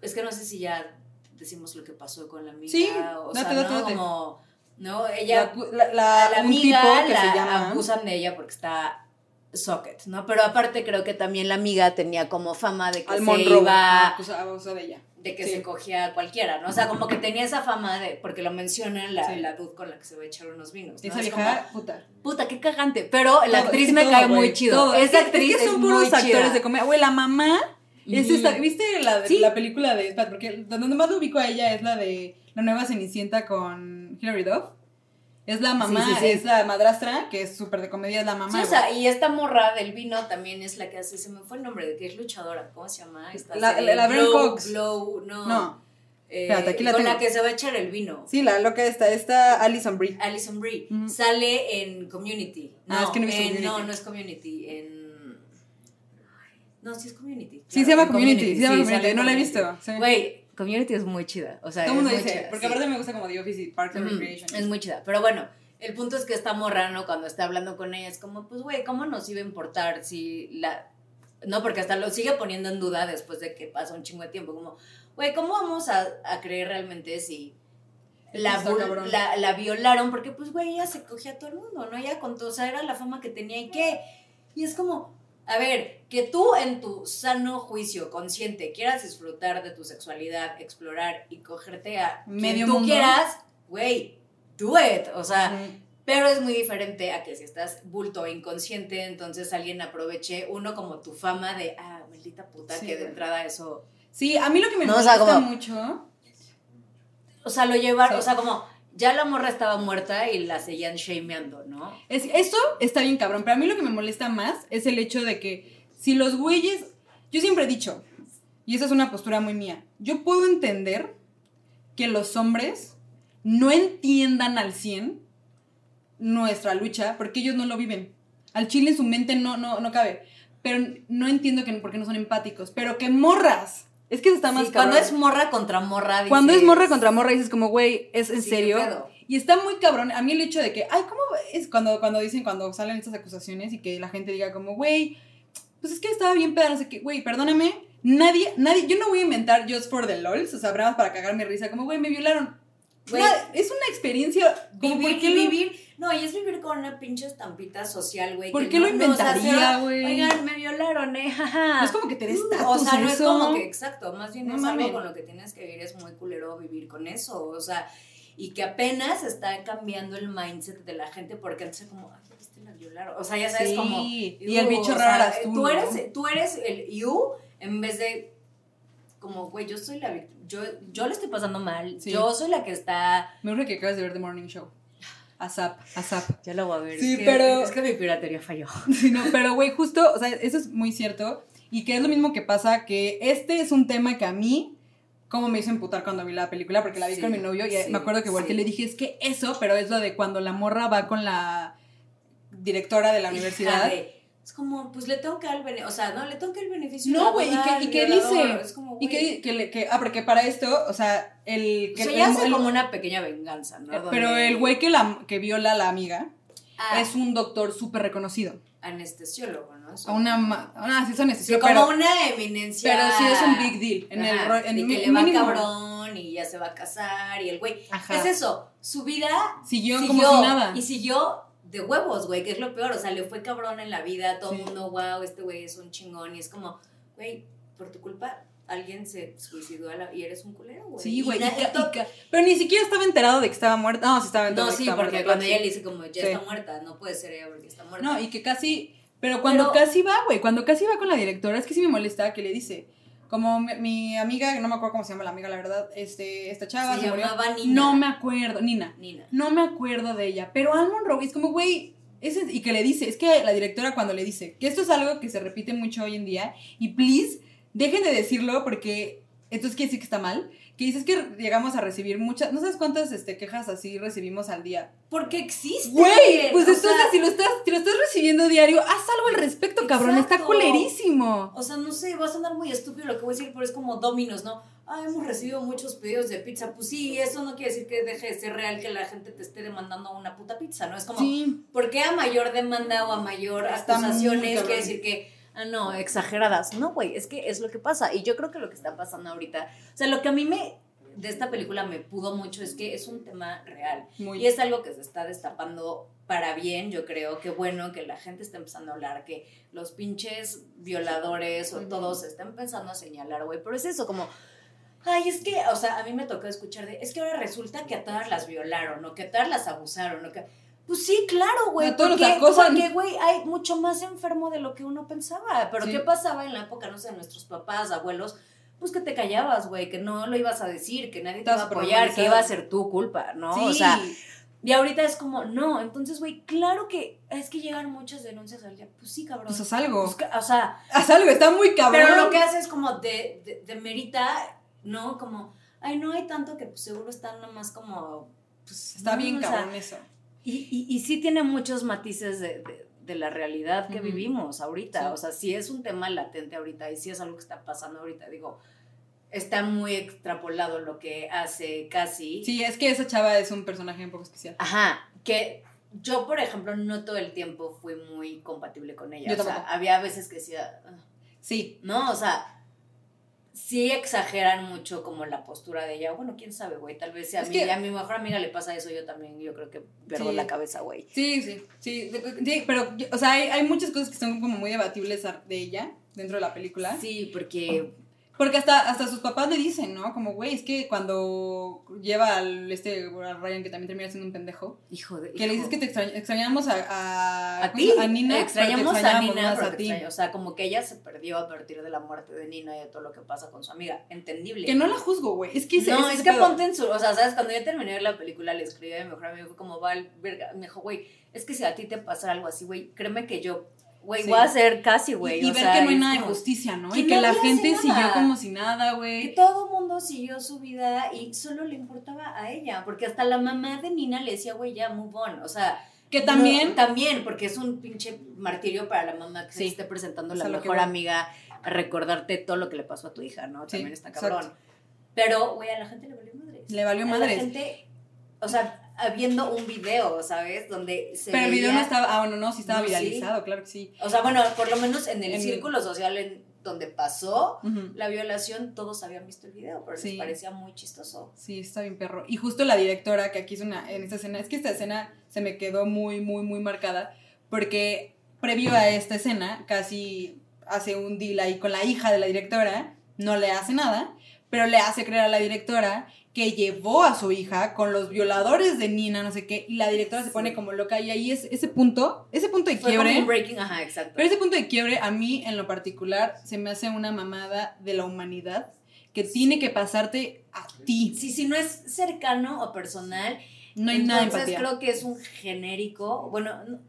es que no sé si ya decimos lo que pasó con la amiga, Sí, o date, sea, ¿no? date. Como, ¿no? La, Ella, la- la- amiga tipo que la se llama. abusan de ella porque está socket, ¿no? Pero aparte creo que también la amiga tenía como fama de que se iba, Acusa- abusó de ella. de que Sí. se cogía a cualquiera, ¿no? O sea, como que tenía esa fama de, porque lo menciona la, Sí. la dude con la que se va a echar unos vinos, ¿no? Esa Es vieja, puta. como, puta, qué cagante, pero la Todo, actriz me todo, cae muy chido. todo. Esa Es actriz es que son puros actores chida. de comedia. Güey, la mamá es esta. ¿Viste la, de- Sí. la película de. Porque donde más lo ubico a ella es la de La nueva Cenicienta con Hilary Duff. Es la mamá, Sí, sí, sí. es la madrastra, que es súper de comedia, es la mamá. O sea, y esta morra del vino también es la que hace, se me fue el nombre de que es luchadora, ¿cómo se llama? Esta La- la- la Glow, Cox. Glow, no. No, Eh, Espérate, aquí la con tengo. la que se va a echar el vino. sí, la loca esta, esta Alison Brie. Alison Brie. Sale en Community. No, Ah, es que no he visto en- Community. No, no es Community. En. No, sí es Community. Sí, se llama Community, se llama no la he visto, sí. Güey, Community es muy chida. O sea, Todo el mundo es muy dice, chida, porque sí. aparte me gusta como The Office y Parks and Recreation. Es muy chida. Pero bueno, el punto es que esta morra, ¿no? Cuando está hablando con ella, es como, pues, güey, ¿cómo nos iba a importar si la. No, porque hasta lo sigue poniendo en duda después de que pasa un chingo de tiempo. Como, güey, ¿cómo vamos a, a creer realmente si la, Está la, la violaron? Porque, pues, güey, ella se cogía a todo el mundo, ¿no? Ella contó, o sea, era la fama que tenía y qué. Y es como, a ver, que tú en tu sano juicio consciente quieras disfrutar de tu sexualidad, explorar y cogerte a Medio quien tú mundo. quieras, güey, do it. O sea, pero es muy diferente a que si estás bulto e inconsciente, entonces alguien aproveche uno como tu fama de, ah, maldita puta, Sí, que de güey. entrada eso. Sí, a mí lo que me No, o sea, molesta como- mucho. O sea, lo llevaron, Sí. o sea, como ya la morra estaba muerta y la seguían shameando, ¿no? Es, eso está bien cabrón, pero a mí lo que me molesta más es el hecho de que si los güeyes, yo siempre he dicho, y esa es una postura muy mía, yo puedo entender que los hombres no entiendan al 100 nuestra lucha porque ellos no lo viven. Al chile en su mente no, no, no cabe. Pero no entiendo que, por qué no son empáticos. Pero que morras. Es que está más Sí, cuando es morra contra morra. Cuando es dices, morra contra morra dices como, güey, ¿es en sí, serio? Y está muy cabrón. A mí el hecho de que, ay, ¿cómo es cuando, cuando dicen, cuando salen estas acusaciones y que la gente diga como, güey, pues es que estaba bien peda, no sé qué, güey, perdóname. Nadie, nadie, yo no voy a inventar just for the lols, o sea, para cagarme risa, como, güey, me violaron. Güey. Nada, es una experiencia, Vivir, ¿por qué lo- vivir, no, y es vivir con una pinche estampita social, güey. ¿Por que qué lo no- no, o sea, inventaría, güey? Oigan, me violaron, eh, jaja. No es como que te des Uh, estatus O sea, no es como que, exacto, más bien No es mames. algo con lo que tienes que vivir, es muy culero vivir con eso, o sea, y que apenas está cambiando el mindset de la gente porque antes era como, ay, viste, la violaron, o sea, ya sabes Sí, como... y el bicho raro tú, eres, tú eres el you en vez de como, güey, yo soy la yo, yo le estoy pasando mal, Sí. yo soy la que está... Me urge que acabas de ver The Morning Show. ASAP, ASAP. Ya lo voy a ver. Sí, es que, pero- Es que mi piratería falló. Sí, no, pero güey, justo, o sea, eso es muy cierto. Y que es lo mismo que pasa, que este es un tema que a mí, como me hizo emputar cuando vi la película, porque la vi Sí, con mi novio, y sí, me acuerdo que volteé sí. le dije, es que eso, pero es lo de cuando la morra va con la directora de la universidad. Hija de- es como, pues le tengo que dar el beneficio, o sea, no, le tengo que dar el beneficio. No, güey, y al y violador, dice, es como, y güey, que, que, le- que- ah, porque para esto, o sea, el... o Que, sea, ya hace como una pequeña venganza, ¿no? pero Donde- el güey que, la, que viola a la amiga Ah, es un doctor súper reconocido. anestesiólogo, ¿no? A una... Ah, sí, es Sí, anestesio, como pero, una eminencia. pero sí es un big deal. En el, Ajá, en que le va cabrón y ya se va a casar y el güey. Ajá. Es eso, su vida Siguió, siguió, como si nada. Y siguió de huevos, güey, que es lo peor. O sea, le fue cabrón en la vida, todo el Sí. mundo, wow, este güey es un chingón. Y es como, güey, por tu culpa alguien se suicidó a la- y eres un culero, güey. Sí, güey. Pero ni siquiera estaba enterado de que estaba muerta. No, sí estaba enterado No, de que sí, porque muerta, cuando ella le dice como, ya Sí. está muerta, no puede ser ella porque está muerta. No, y que casi. Pero cuando Pero- casi va, güey. Cuando casi va con la directora, es que sí me molesta que le dice. Como mi, mi amiga, no me acuerdo cómo se llama la amiga, la verdad. Este, esta chava Se se, murió. llamaba Nina. No me acuerdo, Nina. Nina. No me acuerdo de ella. Pero Almond Rowe es como, güey. ese- y que le dice, es que la directora cuando le dice que esto es algo que se repite mucho hoy en día, y please, dejen de decirlo porque entonces quiere decir que está mal. Que dices que llegamos a recibir muchas, no sabes cuántas este, quejas así recibimos al día. Porque existe. Güey, pues entonces sea, si lo estás, si lo estás recibiendo diario, haz algo al respecto, cabrón. Está culerísimo. O sea, no sé, va a sonar muy estúpido lo que voy a decir, pero es como Dominos, ¿no? Ah, hemos recibido muchos pedidos de pizza. Pues sí, eso no quiere decir que deje de ser real que la gente te esté demandando una puta pizza, ¿no? Es como, Sí. ¿por qué a mayor demanda o a mayor acusaciones quiere decir que, ah, no, exageradas? No, güey, es que es lo que pasa. Y yo creo que lo que está pasando ahorita, o sea, lo que a mí me de esta película me pudo mucho es que es un tema real. Muy. Y es algo que se está destapando para bien, yo creo. que bueno que la gente está empezando a hablar, que los pinches violadores o todos están empezando a señalar, güey. Pero es eso, como. Ay, es que, o sea, a mí me tocó escuchar de, es que ahora resulta que a todas las violaron, o que a todas las abusaron, o que... Pues sí, claro, güey. Los porque, porque, güey, hay mucho más enfermo de lo que uno pensaba. Pero Sí. ¿qué pasaba en la época, no sé, de nuestros papás, abuelos? Pues que te callabas, gügüey, que no lo ibas a decir, que nadie te iba a apoyar, que iba a ser tu culpa, ¿no? Sí. O sea, y ahorita es como, no, entonces, güey, claro que es que llegan muchas denuncias al día. Pues sí, cabrón. Pues haz algo. Pues, o sea, Haz algo, está muy cabrón. pero lo que hace es como de, de, de merita, ¿no? Como, ay, no hay tanto que pues seguro están nomás como, pues Está no, bien o sea, cabrón eso. Y, y, y sí tiene muchos matices de, de, de la realidad que vivimos ahorita. Sí. O sea, sí es un tema latente ahorita y sí es algo que está pasando ahorita. Digo, está muy extrapolado lo que hace casi. Sí, es que esa chava es un personaje un poco especial. Ajá, que yo, por ejemplo, no todo el tiempo fui muy compatible con ella. Yo o sea, había veces que decía, Sí. no, o sea, sí exageran mucho como la postura de ella. Bueno, quién sabe, güey, tal vez si a, Es mí, que- a mi mejor amiga le pasa eso, yo también, yo creo que pierdo Sí. la cabeza, güey. Sí, sí, sí, sí, pero, o sea, hay, hay muchas cosas que son como muy debatibles de ella dentro de la película. Sí, porque Porque hasta, hasta sus papás le dicen, ¿no? Como, güey, es que cuando lleva al este a Ryan, que también termina siendo un pendejo, Hijo de. que le dices que te extrañ- extrañamos a, a, A ¿cómo ti. a Nina. pero te Extrañamos a Nina, más a ti. extraño. O sea, como que ella se perdió a partir de la muerte de Nina y de todo lo que pasa con su amiga. Entendible. Que no la juzgo, güey. Es que ese- no, ese es que pedo. ponte en su. O sea, ¿sabes? Cuando yo terminé de la película, le escribí a mi mejor amigo, como, Val, verga. Me dijo, güey, es que si a ti te pasa algo así, güey, créeme que yo, güey, Sí. voy a ser casi, güey. Y, y o ver sea, que no hay nada de justicia, ¿no? que Y que la gente siguió como si nada, Que güey. todo mundo siguió su vida y solo le importaba a ella, porque hasta la mamá de Nina le decía, güey, ya, move on. O sea, Que también. no, también, porque es un pinche martirio para la mamá que se esté presentando Es la que mejor amiga a recordarte todo lo que le pasó a tu hija, ¿no? Sí, También está exacto. cabrón. Pero, güey, a la gente le valió madres. Le valió A madres. La gente, o sea, viendo un video, ¿sabes? Donde se Pero el video no estaba. Ah, bueno, no, sí estaba No, sí. viralizado, claro que sí. O sea, bueno, por lo menos en el En- círculo social en donde pasó la violación, todos habían visto el video, pero Sí. les parecía muy chistoso. Sí, está bien perro. Y justo la directora que aquí es una, en esta escena, es que esta escena se me quedó muy, muy, muy marcada, porque previo a esta escena, casi hace un deal ahí con la hija de la directora, no le hace nada, pero le hace creer a la directora que llevó a su hija con los violadores de Nina, no sé qué, y la directora se pone como loca, y ahí es ese punto, ese punto de Fue como quiebre. un breaking, ajá, exacto. Pero ese punto de quiebre, a mí en lo particular, se me hace una mamada de la humanidad que tiene que pasarte a ti. Sí, si no es cercano o personal, No hay nada de entonces empatía. creo que es un genérico. Bueno, no,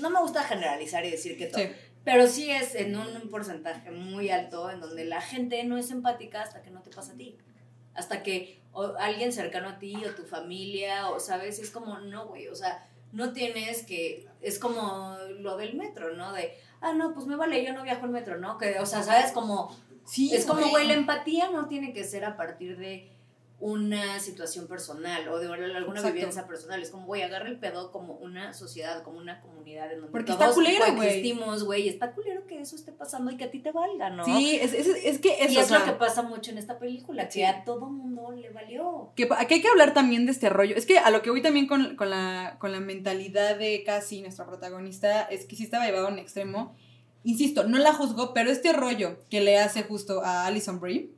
no me gusta generalizar y decir que todo. Sí. Pero sí es en un porcentaje muy alto en donde la gente no es empática hasta que no te pasa a ti. Hasta que o alguien cercano a ti o tu familia o, ¿sabes? Es como, no, güey, o sea, no tienes que... Es como lo del metro, ¿no? De, ah, no, pues me vale, yo no viajo en metro, ¿no? Que, o sea, ¿sabes? Como... Sí, Es como, güey, la empatía no tiene que ser a partir de una situación personal o de alguna Exacto. vivencia personal. Es como, güey, agarra el pedo como una sociedad, como una comunidad en donde Porque está todos culero, güey. coexistimos, güey. y Está culero que eso esté pasando y que a ti te valga, ¿no? Sí, es, es, es que eso, y es o sea, lo que pasa mucho en esta película, que Sí. a todo mundo le valió. que aquí hay que hablar también de este rollo. Es que a lo que voy también con, con la, con la mentalidad de Cassie, nuestra protagonista, es que sí estaba llevado a un extremo. Insisto, no la juzgo, pero este rollo que le hace justo a Alison Brie,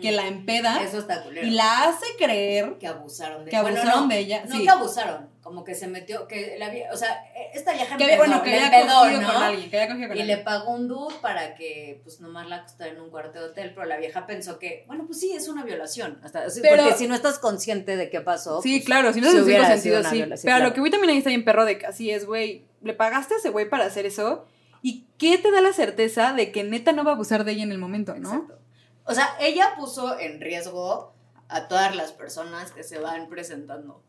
que la empeda Eso está y la hace creer Que abusaron de que bueno, abusaron no, de ella. No sí. que abusaron, como que se metió, que la o sea, esta vieja que, empedó, bueno, que había empedó, ¿no? con alguien, que con Y alguien. le pagó un dude para que, pues, nomás la acostara en un cuarto de hotel, pero la vieja pensó que, bueno, pues sí, es una violación. Hasta, Pero- porque si no estás consciente de qué pasó. Sí, pues, claro, si no en hubiera cinco sido una sí. violación, Pero a claro. lo que voy también ahí está bien perro de Cassie es, güey, le pagaste a ese güey para hacer eso. ¿Y qué te da la certeza de que neta no va a abusar de ella en el momento, no? Exacto. O sea, ella puso en riesgo a todas las personas que se van presentando,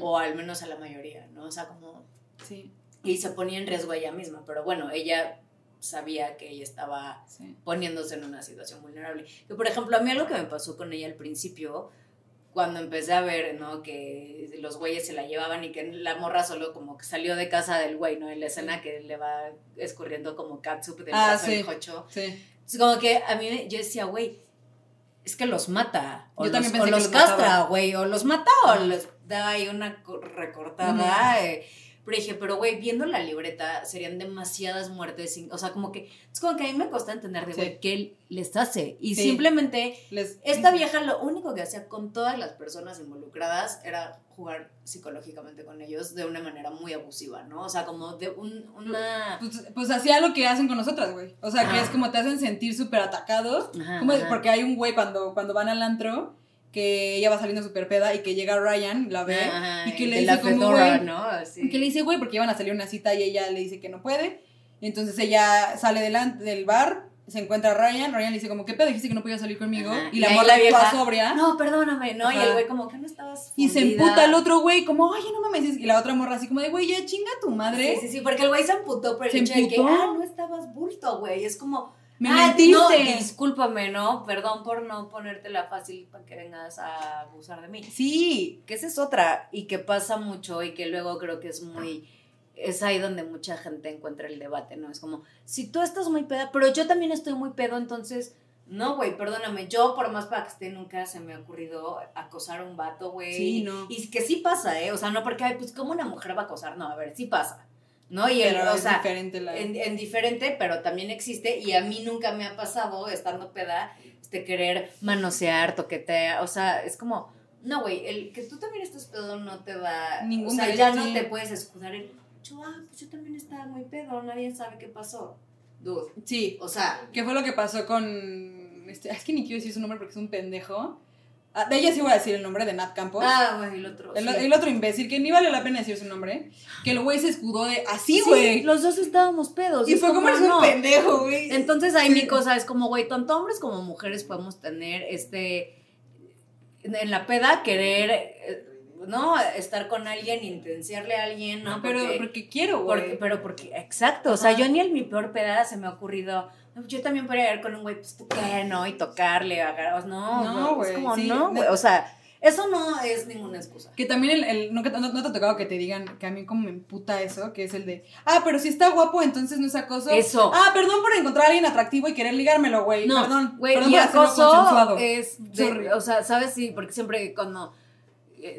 o al menos a la mayoría, ¿no? O sea, como... Sí, Y se ponía en riesgo ella misma, pero bueno, ella sabía que ella estaba sí. poniéndose en una situación vulnerable. Que, por ejemplo, a mí algo que me pasó con ella al principio, cuando empecé a ver, ¿no? Que los güeyes se la llevaban y que la morra solo como que salió de casa del güey, ¿no? En la escena que le va escurriendo como catsup del Ah, sí. del jocho. Sí. Es como que a mí, yo decía, güey, es que los mata. O Yo los, también o pensé que los los castra, güey. O los mata o les da ahí una co- recortada. eh. Pero dije, pero güey, viendo la libreta, serían demasiadas muertes. sin- O sea, como que. Es como que a mí me cuesta entender de, Sí. güey, ¿qué les hace? Y Sí. simplemente. Les- Esta vieja lo único que hacía con todas las personas involucradas era jugar psicológicamente con ellos de una manera muy abusiva, ¿no? O sea, como de un, una... Pues, pues hacía lo que hacen con nosotras, güey. O sea, que es como te hacen sentir súper atacados. Ajá, Como- ajá. porque hay un güey cuando, cuando van al antro que ella va saliendo súper peda y que llega Ryan, la ve, y que le dice como, güey, ¿no? Así. y que le dice, güey, porque iban a salir una cita y ella le dice que no puede. Y entonces ella sale delante del bar, se encuentra a Ryan, Ryan le dice como, ¿qué pedo? Dijiste que no podía salir conmigo. Ajá. Y la morra vieja, sobria. No, perdóname, ¿no? Y el güey como que no estabas Y se fundida. emputa el otro güey, como, ay, no mames. Y la otra morra así como de, güey, ya chinga tu madre. Sí, sí, sí, porque el güey se amputó por el ¿Se hecho de que, emputó? ah, no estabas bulto, güey. Es como, Me ah, mentiste. no, discúlpame, ¿no? Perdón por no ponértela fácil para que vengas a abusar de mí. Sí. Que esa es otra y que pasa mucho y que luego creo que es muy... Es ahí donde mucha gente encuentra el debate, ¿no? Es como, si tú estás muy peda, pero yo también estoy muy pedo, entonces... No, güey, perdóname, yo por más para que esté nunca se me ha ocurrido acosar a un vato, güey. Sí, no. Y que sí pasa, ¿eh? O sea, no porque, ay, pues, ¿cómo una mujer va a acosar? No, a ver, sí pasa. ¿No? Y el, o es sea, diferente la... en, en diferente, pero también existe y a mí nunca me ha pasado estando peda este querer manosear, toquetear, o sea, es como no, güey, el que tú también estés pedo no te da Ningún o sea, ya no te puedes escudar en yo, ah, pues yo también estaba muy pedo, nadie sabe qué pasó. Dude, Sí. o sea, ¿Qué fue lo que pasó con... Este, es que ni quiero decir su nombre porque es un pendejo. Ah, de ella sí voy a decir el nombre, de Nat Campos. ah, güey, el otro. el, sí. el otro imbécil, que ni vale la pena decir su nombre. Que el güey se escudó de así, Sí, güey. los dos estábamos pedos. y es fue como eres no. un pendejo, güey. Entonces ahí mi cosa es como, güey, tanto hombres como mujeres podemos tener este, en la peda querer, eh, ¿no? Estar con alguien, intenciarle a alguien, ¿no? pero Porque- porque quiero, porque- güey. pero porque, exacto, o sea, yo ni en mi peor peda se me ha ocurrido, yo también podría ir con un güey, pues tú qué, ¿no? Y tocarle, agarrar, no, No, no, güey, es como, sí, no, güey, o sea, eso no es ninguna excusa. Que también el, el- no, no, no te ha tocado que te digan que a mí como me emputa eso, que es el de, ah, pero si está guapo, entonces no es acoso. Eso. Ah, perdón por encontrar a alguien atractivo y querer ligármelo, güey. No, perdón. güey, perdón y acoso es, de- o sea, ¿sabes? Sí, porque siempre cuando,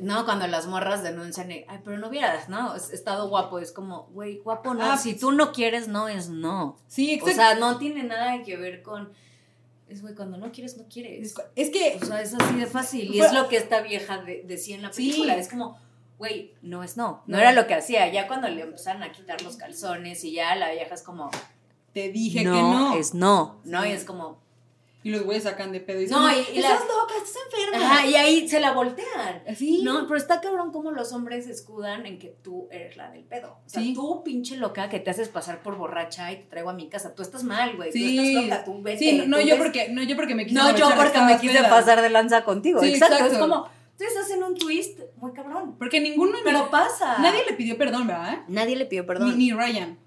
no, cuando las morras denuncian, eh, ay, pero no vieras, ¿no? Es estado guapo, es como, güey, guapo no, Ah, si pues- tú no quieres, no es no. Sí, O exacto. sea, no tiene nada que ver con, es, güey, cuando no quieres, no quieres. es que O sea, es así de fácil. Y es lo que esta vieja de- decía en la Sí. película. Es como, güey, no es no. No No. era lo que hacía. Ya cuando le empezaron a quitar los calzones y ya la vieja es como, te dije no, que no. es no. ¿no? Sí. Y es como, Y los güeyes sacan de pedo y dicen, No, y- y estás la- loca, estás enferma. ajá, y ahí se la voltean. Sí. No, pero está cabrón como los hombres escudan en que tú eres la del pedo. O sea, Sí. tú, pinche loca, que te haces pasar por borracha y te traigo a mi casa. Tú estás mal, güey. Sí. Tú estás loca, tú vete. Sí, no, tú yo ves- porque, no yo porque me quise No, yo porque me quise pasar de lanza contigo. Sí, exacto. exacto. Es como, tú estás en un twist muy cabrón. Porque ninguno, Pero pasa. nadie le pidió perdón, ¿verdad? Nadie le pidió Ni, ni Ryan.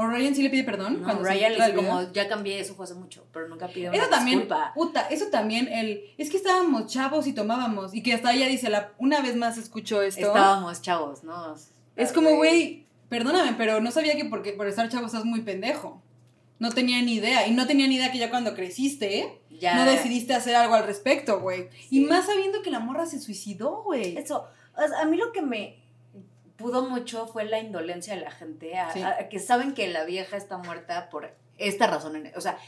¿O Ryan sí le pide perdón? No, cuando se Ryan le como, ya cambié, eso fue hace mucho, pero nunca pidió una Eso también, disculpa. puta, eso también, el, es que estábamos chavos y tomábamos, y que hasta ella dice, la, una vez más escucho esto, Estábamos chavos, ¿no? es como, güey, perdóname, pero no sabía que porque, por estar chavo estás muy pendejo. No tenía ni idea, y no tenía ni idea que ya cuando creciste, Ya. no decidiste hacer algo al respecto, güey. Y más sabiendo que la morra se suicidó, güey. Eso, o sea, a mí lo que me pudo mucho fue la indolencia de la gente, a, Sí. a- que saben que la vieja está muerta por esta razón. O sea,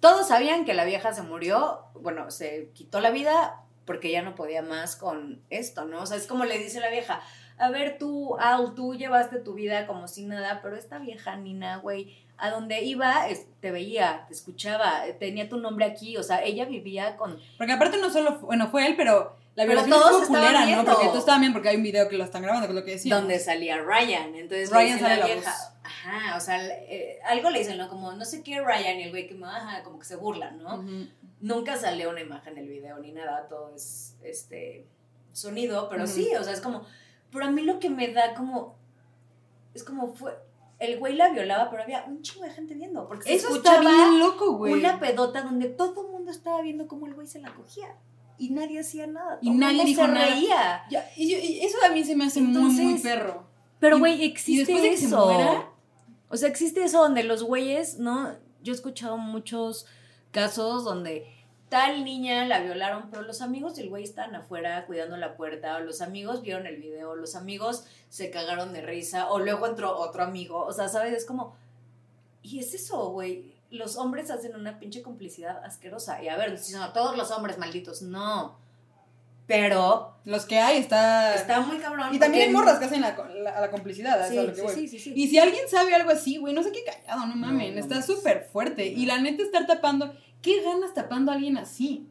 todos sabían que la vieja se murió, bueno, se quitó la vida porque ya no podía más con esto, ¿no? O sea, es como le dice la vieja, a ver tú, Al, tú llevaste tu vida como si nada, pero esta vieja Nina, güey, a donde iba, te veía, te escuchaba, tenía tu nombre aquí, o sea, ella vivía con Porque aparte no solo, bueno, fue él, pero la Pero violación todos estuvo estaban culera, ¿no? Porque todos estaban bien, porque hay un video que lo están grabando, que es lo que decía. donde salía Ryan. Entonces Ryan sale la vieja. Ajá, o sea, eh, algo le dicen, ¿no? Como no sé qué Ryan y el güey que ajá, como que se burlan, ¿no? Nunca salió una imagen del video ni nada, todo es este sonido, pero sí, o sea, es como. Pero a mí lo que me da como. Es como fue. El güey la violaba, pero había un chingo de gente viendo. Porque se Eso está escuchaba bien loco, güey. una pedota donde todo el mundo estaba viendo cómo el güey se la cogía. Y nadie hacía nada. Y nadie dijo se nada. reía. Ya, y, yo- y eso también se me hace muy, muy perro. Pero, Y- güey, y existe después de eso. muera- O sea, existe eso donde los güeyes, ¿no? Yo he escuchado muchos casos donde tal niña la violaron, pero los amigos del güey estaban afuera cuidando la puerta, o los amigos vieron el video, los amigos se cagaron de risa, o luego entró otro amigo, o sea, ¿sabes? Es como, y es eso, güey, los hombres hacen una pinche complicidad asquerosa, y a ver, si son todos los hombres malditos, no, pero Los que hay está... está muy cabrón. Y también hay morras que hacen la, la, la complicidad, Sí, eso es a lo que sí, voy. sí, sí, sí. Y si alguien sabe algo así, güey, no sé qué callado, no mamen, no está súper fuerte. Y la neta estar tapando, ¿qué ganas tapando a alguien así?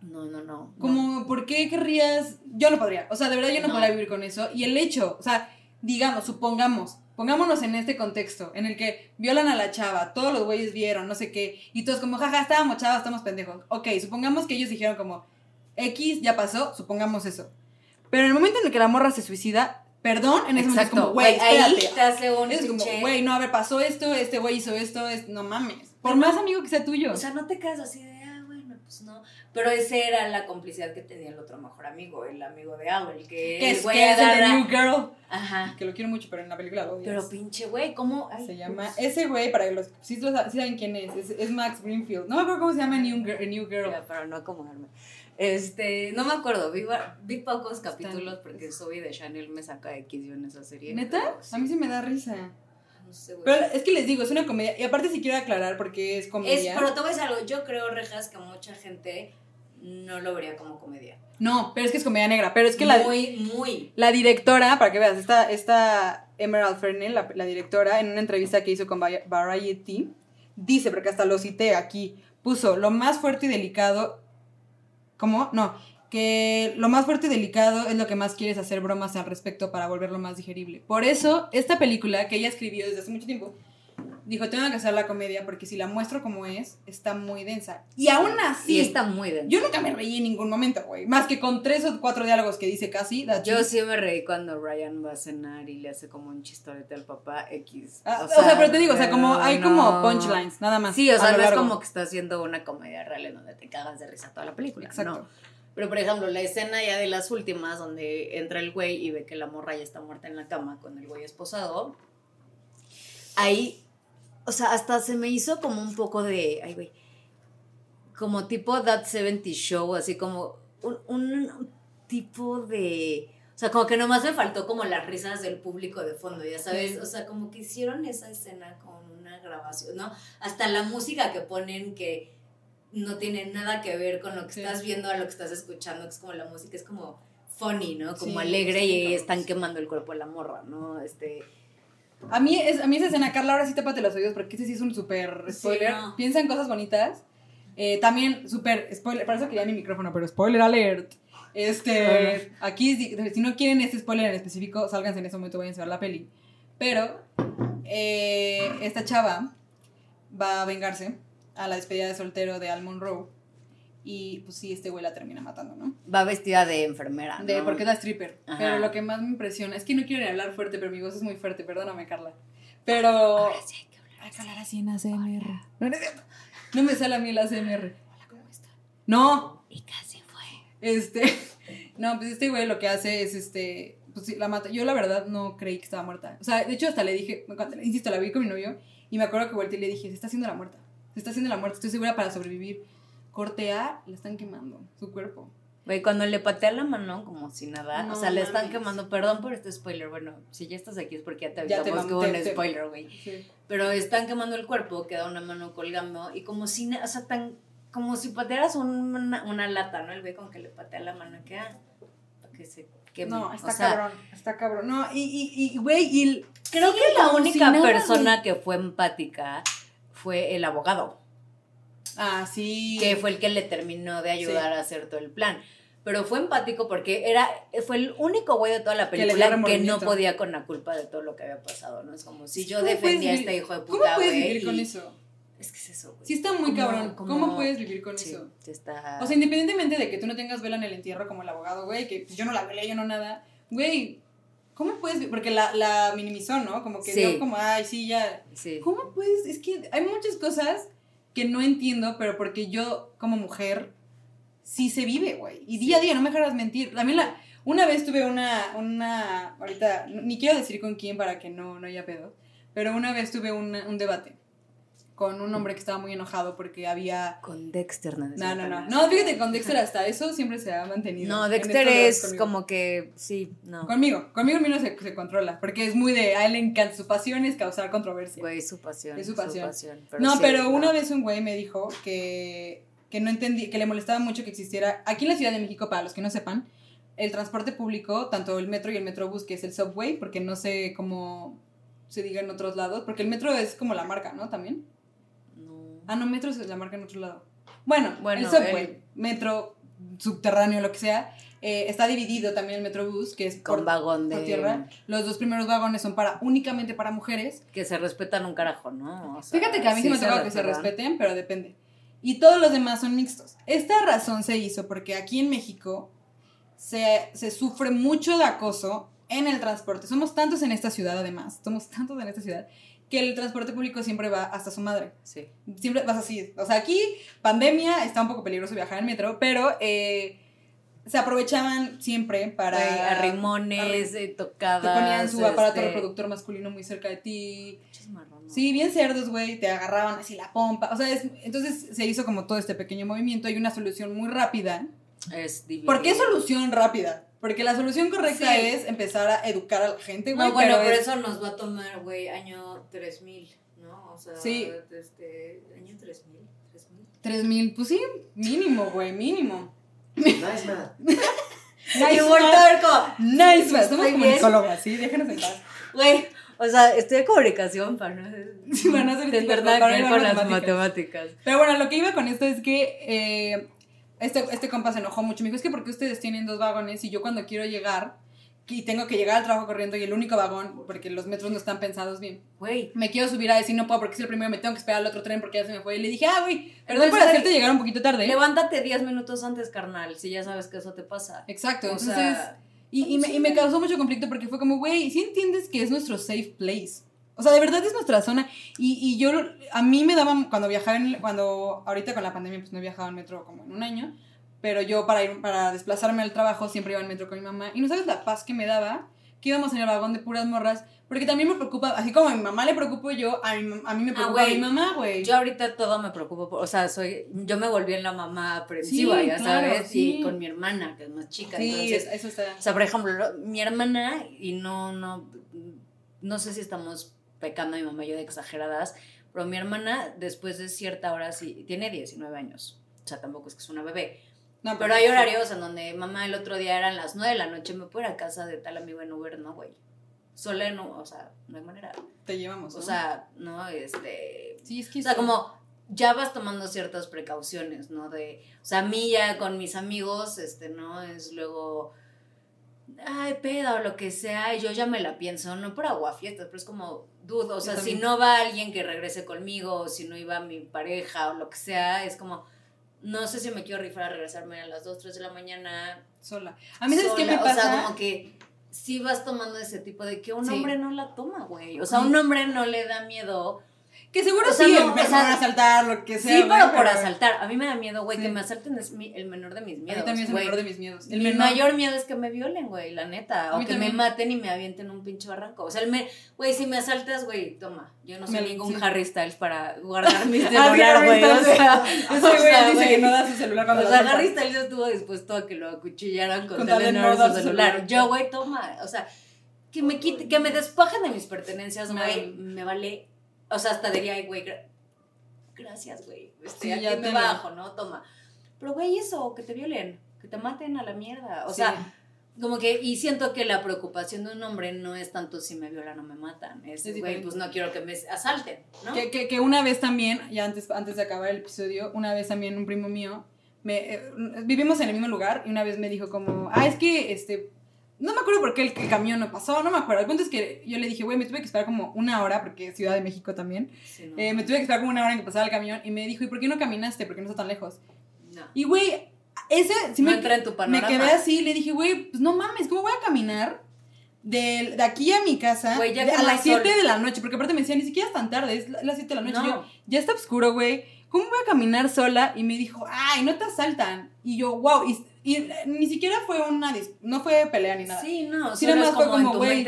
No, no, no. no. Como, ¿por qué querrías? Yo no podría, o sea, de verdad yo no, No. podría vivir con eso. Y el hecho, o sea, digamos, supongamos, pongámonos en este contexto, en el que violan a la chava, todos los güeyes vieron, no sé qué, y todos como, jaja, estábamos chavas, estamos pendejos. Ok, supongamos que ellos dijeron como, X ya pasó, supongamos eso. Pero en el momento en el que la morra se suicida, perdón, en ese momento es Exacto, como, güey, ahí te hace un Es como, güey, no, a ver, pasó esto, este güey hizo esto, es, no mames. Por más amigo que sea tuyo. O sea, no te quedas así de, ah, bueno, pues no. Pero esa era la complicidad que tenía el otro mejor amigo, el amigo de Al, el que, que es, güey que es el de New Girl. Ajá. Que lo quiero mucho, pero en la película lo odias. Pero pinche güey, ¿cómo? Ay, Se llama. ups. Ese güey, para que los. Sí, sí saben quién es, es. es Max Greenfield. No me acuerdo cómo se llama New Girl. New Girl. Ya, para no acomodarme. Este, no me acuerdo, vi, vi pocos capítulos porque Zoe de Chanel me saca X yo en esa serie. ¿Neta? pero sí. A mí sí me da risa. No sé, güey. Pero es que les digo, es una comedia. Y aparte, si quiero aclarar porque es Es, comedia. pero te voy a decir algo, yo creo, Rejas, que mucha gente no lo vería como comedia. No, pero es que es comedia negra. Pero es que la, Muy, muy. la directora, para que veas, esta, esta Emerald Fernell, la, la directora, en una entrevista que hizo con Vari- Variety, dice, porque hasta lo cité aquí, puso lo más fuerte y delicado. ¿Cómo? No. Que lo más fuerte y delicado es lo que más quieres hacer bromas al respecto para volverlo más digerible. Por eso, esta película que ella escribió desde hace mucho tiempo, dijo, tengo que hacer la comedia porque si la muestro como es, está muy densa. Y aún así, Y está muy denso. yo nunca me reí en ningún momento, güey. Más que con tres o cuatro diálogos que dice casi. Yo it. sí me reí cuando Ryan va a cenar y le hace como un chistorete al papá X. Ah, o, sea, pero te digo, o sea, como hay no. como punchlines, nada más. Sí, o sea, no es como que está haciendo una comedia real en donde te cagas de risa toda la película. Exacto. No. Pero, por ejemplo, la escena ya de las últimas, donde entra el güey y ve que la morra ya está muerta en la cama con el güey esposado, ahí, o sea, hasta se me hizo como un poco de, ay, güey, como tipo That 70 Show, así como un, un tipo de... O sea, como que nomás me faltó como las risas del público de fondo, ya sabes, o sea, como que hicieron esa escena con una grabación, ¿no? Hasta la música que ponen que no tiene nada que ver con lo que Sí. estás viendo a lo que estás escuchando, que es como la música es como funny, ¿no? Como Sí, alegre sí, y cabrón, están sí. quemando el cuerpo de la morra, ¿no? Este, A mí, es, a mí esa escena, Carla, ahora sí tápate los oídos porque ese sí es un súper Sí, spoiler. no. Piensa en cosas bonitas. Eh, también súper spoiler, para eso quería mi micrófono, pero spoiler alert. Este, aquí, si, si no quieren este spoiler en específico, sálganse en ese momento, vayan a ver la peli. Pero, eh, esta chava va a vengarse a la despedida de soltero de Al Monroe. Y pues sí, este güey la termina matando, ¿no? va vestida de enfermera, ¿no? De, porque es la stripper. Ajá. Pero lo que más me impresiona, es que no quiero ni hablar fuerte, pero mi voz es muy fuerte, perdóname, Carla. Pero. Ahora sí hay que hablar. Hay que hablar así en ASMR. No, no. No me sale a mí el ASMR. Hola, ¿cómo está? No, Y casi fue. este. No, pues este güey lo que hace es este. Pues sí, la mata. Yo la verdad no creí que estaba muerta. O sea, de hecho hasta le dije, insisto, la vi con mi novio y me acuerdo que volteé y le dije, se está haciendo la muerta. Se está haciendo la muerta, estoy segura para sobrevivir. Cortea, la están quemando, su cuerpo. Güey, cuando le patea la mano como si nada, No o sea, le están mames. quemando, perdón por este spoiler, bueno, si ya estás aquí es porque ya te Ya te avisamos que hubo un spoiler, güey. Sí. Pero están quemando el cuerpo, queda una mano colgando y como si, o sea, tan, como si patearas un- una, una lata, ¿no? El güey con que le patea la mano, que ah, para que se queme. No, O está sea, cabrón, está cabrón. No, y, y, y, güey, y el- Creo que la única persona que fue empática fue el abogado, Ah, sí. que fue el que le terminó de ayudar a hacer todo el plan. Pero fue empático porque era fue el único güey de toda la Que película que, no remordimiento. podía con la culpa de todo lo que había pasado, ¿no? Es como si yo ¿Cómo puedes defendía a este hijo de ¿Cómo puta, puedes güey. vivir con eso? Es que es eso, güey. Sí está muy Como- cabrón. como- ¿Cómo puedes vivir con Sí, eso? sí está... O sea, independientemente de que tú no tengas vela en el entierro como el abogado, güey, que pues, yo no la velé, yo no nada. Güey, ¿cómo puedes Porque la, la minimizó, ¿no? Como que Sí. dio como, ay, sí, ya. sí. ¿Cómo puedes? Es que hay muchas cosas que no entiendo, pero porque yo, como mujer, sí se vive, güey. Y día a día, no me dejarás mentir. También la. Una vez tuve una. una ahorita, ni quiero decir con quién para que no, no haya pedo. Pero una vez tuve un, un debate con un hombre que estaba muy enojado porque había... Con Dexter, no. No, no, no. No, fíjate, con Dexter hasta eso siempre se ha mantenido. No, Dexter es como que, sí, no. Conmigo, conmigo mío se, se controla, porque es muy de, a él le encanta, su pasión es causar controversia. Güey, su pasión. Es su pasión. pero no, sí, pero no. una vez un güey me dijo que, que no entendí, que le molestaba mucho que existiera, aquí en la Ciudad de México, para los que no sepan, el transporte público, tanto el metro y el metrobús, que es el subway, porque no sé cómo se diga en otros lados, porque el metro es como la marca, ¿no? También. Ah, no, metro es la marca en otro lado. Bueno, Bueno, el subway, el- metro, subterráneo, lo que sea, eh, está dividido también el metrobús, que es Con por, vagón por de. tierra. Los dos primeros vagones son para únicamente para mujeres. Que se respetan un carajo, ¿no? O sea, Fíjate que a mí sí, me se toca que se respeten, pero depende. Y todos los demás son mixtos. Esta razón se hizo porque aquí en México se, se sufre mucho de acoso en el transporte. Somos tantos en esta ciudad, además, somos tantos en esta ciudad, que el transporte público siempre va hasta su madre. Sí. Siempre vas así. O sea, aquí, pandemia, está un poco peligroso viajar en metro, pero eh, se aprovechaban siempre para... Güey, arrimones, arri- eh, Te tocadas. ponían su aparato este, reproductor masculino muy cerca de ti. pinches marranos. Sí, bien cerdos, güey, te agarraban así la pompa. O sea, es- entonces se hizo como todo este pequeño movimiento y una solución muy rápida. Es dividir. ¿Por qué solución rápida? Porque la solución correcta Sí. es empezar a educar a la gente, güey. No, bueno, pero por es- eso nos va a tomar, güey, año 3000, ¿no? O sea, Sí. este, año 3000, 3000. 3000, pues sí, mínimo, güey, mínimo. Nice man. Voltear como, Nice, man. Somos comunicólogas, sí, déjenos en paz. güey, o sea, estoy de comunicación para no Sí, para no hacer tener tipo- nada para que ir ver a con las matemáticas. matemáticas. Pero bueno, lo que iba con esto es que eh, este, este compa se enojó mucho. Me dijo, es que porque ustedes tienen dos vagones y yo cuando quiero llegar y tengo que llegar al trabajo corriendo y el único vagón, porque los metros no están pensados bien, Güey, me quiero subir a decir no puedo porque es el primero, me tengo que esperar al otro tren porque ya se me fue. Y le dije, ah, güey, perdón por hacerte llegar un poquito tarde. levántate 10 minutos antes, carnal, si ya sabes que eso te pasa. Exacto, O entonces... sea, y, y me, y me causó mucho conflicto porque fue como, güey, si entiendes que es nuestro safe place. O sea, de verdad es nuestra zona. Y, y yo, a mí me daban, cuando viajaba, en, cuando ahorita con la pandemia, pues no he viajado en metro como en un año. Pero yo para ir, para desplazarme al trabajo siempre iba en metro con mi mamá. Y no sabes la paz que me daba que íbamos en el vagón de puras morras. Porque también me preocupa, así como a mi mamá le preocupo yo, a, mi, a mí me Ah, preocupa güey. mi mamá, güey. yo ahorita todo me preocupo, por- o sea, soy, yo me volví en la mamá aprensiva, Sí, ya claro, sabes, sí. y con mi hermana, que es más chica, Sí, entonces, eso está. O sea, por ejemplo, lo- mi hermana, y no, no, no sé si estamos pecando mi mamá y yo de exageradas, pero mi hermana, después de cierta hora, sí, tiene 19 años. O sea, tampoco es que es una bebé. No, Pero hay horarios en donde mamá el otro día eran las 9 de la noche, me puedo ir a casa de tal amigo en Uber, no, güey. Sola no, o sea, no hay manera. Te llevamos. O ¿no? sea, no, este, sí, es que. o sea, como ya vas tomando ciertas precauciones, ¿no? De, o sea, a mí ya con mis amigos, este, ¿no? Es luego, ay, peda o lo que sea, y yo ya me la pienso, no por aguafiestas, pero es como, dudo, o sea, si no va alguien que regrese conmigo, o si no iba mi pareja o lo que sea, es como, no sé si me quiero rifar a regresarme a las 2, 3 de la mañana. Sola. A mí, ¿sabes qué me pasa? O sea, como que sí vas tomando ese tipo de que un Sí. hombre no la toma, güey. O sea, un hombre no le da miedo Que seguro O sea, sí, no, o asaltar, lo que sea. Sí, pero por asaltar. A mí me da miedo, güey, Sí. que me asalten es mi- el menor de mis A mí miedos. también es el menor de mis miedos. El Mi menor. mayor miedo es que me violen, güey, la neta. O que también. me maten y me avienten un pinche barranco. O sea, el me, güey, si me asaltas, güey, toma. Yo no soy Me- ningún sí. Harry Styles para guardar mi Ah, sí, celular, Harry güey. o sea, Ese güey dice que no da su celular cuando O sea. Harry Styles estuvo dispuesto a que lo acuchillaran con, Con tal de no dar su celular. Yo, güey, toma. O sea, que me quite, que me despojen de mis pertenencias, güey, me vale. O sea, hasta diría, ay, güey, gra- gracias, güey. Este, Sí, aquí ya me te- bajo, ¿no? Toma. Pero, güey, eso, que te violen, que te maten a la mierda. O sea, como que, y siento que la preocupación de un hombre no es tanto si me violan o me matan. Es, güey, pues no quiero que me asalten, ¿no? Que, que, que una vez también, ya antes, antes de acabar el episodio, una vez también un primo mío, me, eh, vivimos en el mismo lugar y una vez me dijo como, ah, es que, este, no me acuerdo por qué el, el camión no pasó, no me acuerdo. El punto es que yo le dije, güey, me tuve que esperar como una hora, porque es Ciudad de México también, Sí, no. eh, me tuve que esperar como una hora en que pasara el camión y me dijo, ¿y por qué no caminaste? Porque no está tan lejos. no. Y, güey, ese, no me, entra en tu me quedé así, le dije, güey, pues no mames, ¿cómo voy a caminar de, de aquí a mi casa Güey, ya de- a las 7 sol. de la noche? Porque aparte me decía, ni siquiera es tan tarde, es la- las 7 de la noche. No. Yo, ya está oscuro, güey. ¿Cómo voy a caminar sola? Y me dijo, ay, no te asaltan. Y yo, wow. Y, y ni siquiera fue una. No fue pelea ni nada. Sí, no, Sí, nada más fue como, güey,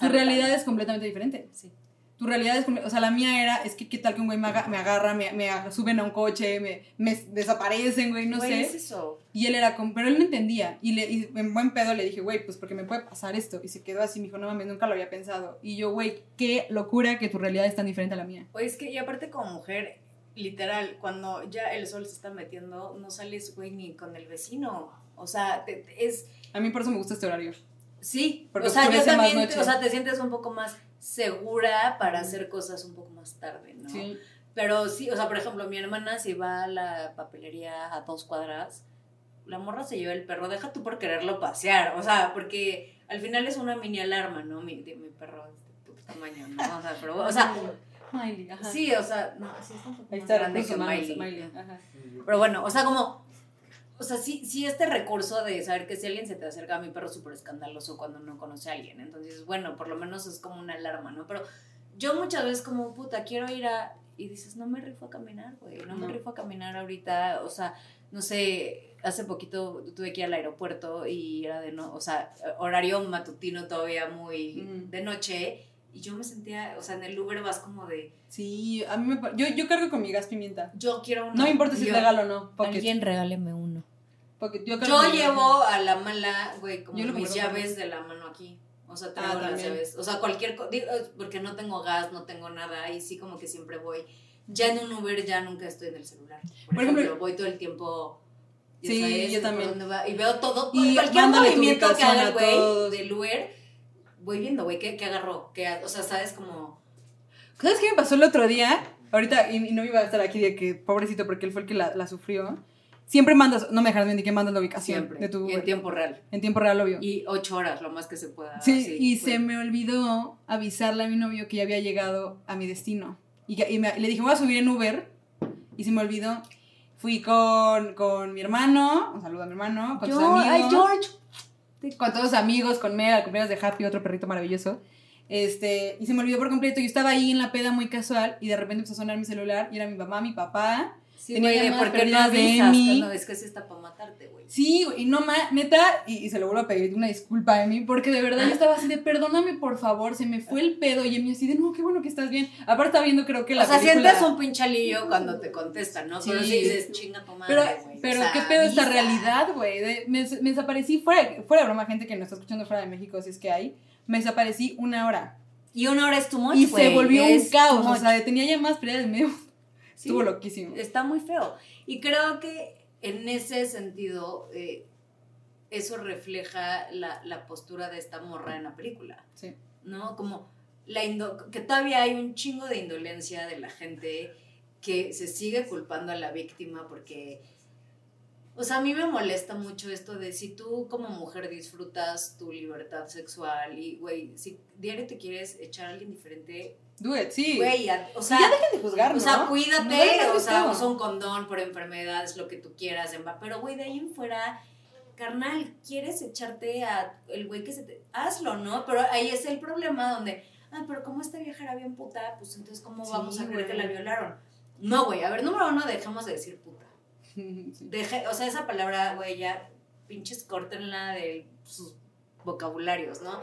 Tu realidad es completamente diferente. Sí. tu realidad es, o sea, la mía era, es que qué tal que un güey me, aga- me agarra, me, me suben a un coche, me, me desaparecen, güey, no Güey, sé. es eso. Y él era como, pero él no entendía. Y, le, y en buen pedo le dije, güey, pues porque me puede pasar esto. Y se quedó así, me dijo, no mames, nunca lo había pensado. Y yo, güey, qué locura que tu realidad es tan diferente a la mía. Oye, es que, y aparte como mujer, literal, cuando ya el sol se está metiendo, no sales, güey, ni con el vecino. O sea, te- te- es... A mí por eso me gusta este horario. Sí, Porque o sea, yo más también, noche. o sea, te sientes un poco más segura para hacer cosas un poco más tarde, ¿no? Sí. Pero sí, o sea, por ejemplo, mi hermana si va a la papelería a dos cuadras, la morra se lleva el perro, deja tú por quererlo pasear, o sea, porque al final es una mini alarma, ¿no? Mi, de mi perro es de puto tamaño, ¿no? O sea, pero, o sea, Miley, ajá. sí, o sea, no, sí está un poco Ahí más está, grande que Miley. Miley, ajá. Pero bueno, o sea, como, o sea, sí, sí este recurso de saber que si alguien se te acerca a mi perro es súper escandaloso cuando no conoce a alguien. Entonces, bueno, por lo menos es como una alarma, ¿no? Pero yo muchas veces como, puta, quiero ir a... Y dices, no me rifo a caminar, güey, no, No. me rifo a caminar ahorita. O sea, no sé, hace poquito tuve que ir al aeropuerto y era de no, o sea, horario matutino todavía muy Mm. de noche. Y yo me sentía, o sea, en el Uber vas como de, Sí, a mí me yo, yo cargo con mi gas pimienta. yo quiero uno. No me importa si yo, legal o no. Pocket. Alguien regáleme uno. Pocket. Yo, Yo llevo a la mala, güey, como Yo mis llaves de la mano aquí. O sea, tengo Ah, las también. llaves. O sea, cualquier cosa. Porque no tengo gas, no tengo nada. Y sí, como que siempre voy. Ya en un Uber, ya nunca estoy en el celular. Por, Por ejemplo, ejemplo- voy todo el tiempo. Sí, sabes, yo también. y veo todo. Y cualquier movimiento que haga güey del Uber, voy viendo, güey, ¿qué, qué agarró? ¿Qué o sea, sabes como. ¿Sabes qué me pasó el otro día? Ahorita, y, y no iba a estar aquí de que, pobrecito, porque él fue el que la, la sufrió. Siempre mandas, no me dejarás mentir que mandas la ubicación Siempre. de tu y en tiempo real. en tiempo real, obvio. Y ocho horas, lo más que se pueda. sí, y güey. se me olvidó avisarle a mi novio que ya había llegado a mi destino. Y, que- y me- le dije, voy a subir en Uber. Y se me olvidó. Fui con, con mi hermano, un saludo a mi hermano, con sus George, ay, amigos. George. Con todos sus amigos, con Mel, al cumpleaños de Happy, otro perrito maravilloso. Este, y se me olvidó por completo. Yo estaba ahí en la peda muy casual y de repente empezó a sonar mi celular y era mi mamá, mi papá. Sí, Tenía de llamadas por qué no de avisas. Emi. No, es que sí está para matarte, güey. Sí, güey, y no más, neta, y, y se lo vuelvo a pedir una disculpa a Emi, porque de verdad yo estaba así de, perdóname por favor, se me fue el pedo, y Emi así de, no, qué bueno que estás bien. Aparte estaba viendo creo que la o sea, película... sientes un pinche alivio cuando te contestan, ¿no? Sí. sí dices, chinga tu madre, Pero, pero O sea, qué pedo esta realidad, güey. de- Me, me desaparecí fuera, fuera de broma, gente que nos está escuchando fuera de México, si es que hay. Me desaparecí una hora. Y una hora es tu much, y se volvió un caos. O sea, tenía llamadas perdidas en medio. Sí, Estuvo loquísimo. Está muy feo. Y creo que en ese sentido, eh, eso refleja la, la postura de esta morra en la película. Sí. ¿no? Como la indo- que todavía hay un chingo de indolencia de la gente que se sigue culpando a la víctima porque, o sea, a mí me molesta mucho esto de si tú como mujer disfrutas tu libertad sexual y, güey, si diario te quieres echar a alguien diferente, Do it, sí. güey, o sea... ya dejen de juzgar, O ¿no? sea, No cuídate, vale o sea, usa un condón por enfermedades, lo que tú quieras, pero güey, de ahí en fuera, carnal, quieres echarte a el güey que se te... Hazlo, ¿no? Pero ahí es el problema donde, ah, pero como esta vieja era bien puta, pues entonces, ¿cómo Sí, vamos a creer que la violaron? No, güey, a ver, número uno, dejemos de decir puta. Deje, o sea, esa palabra, güey, ya pinches córtenla de sus vocabularios, ¿no?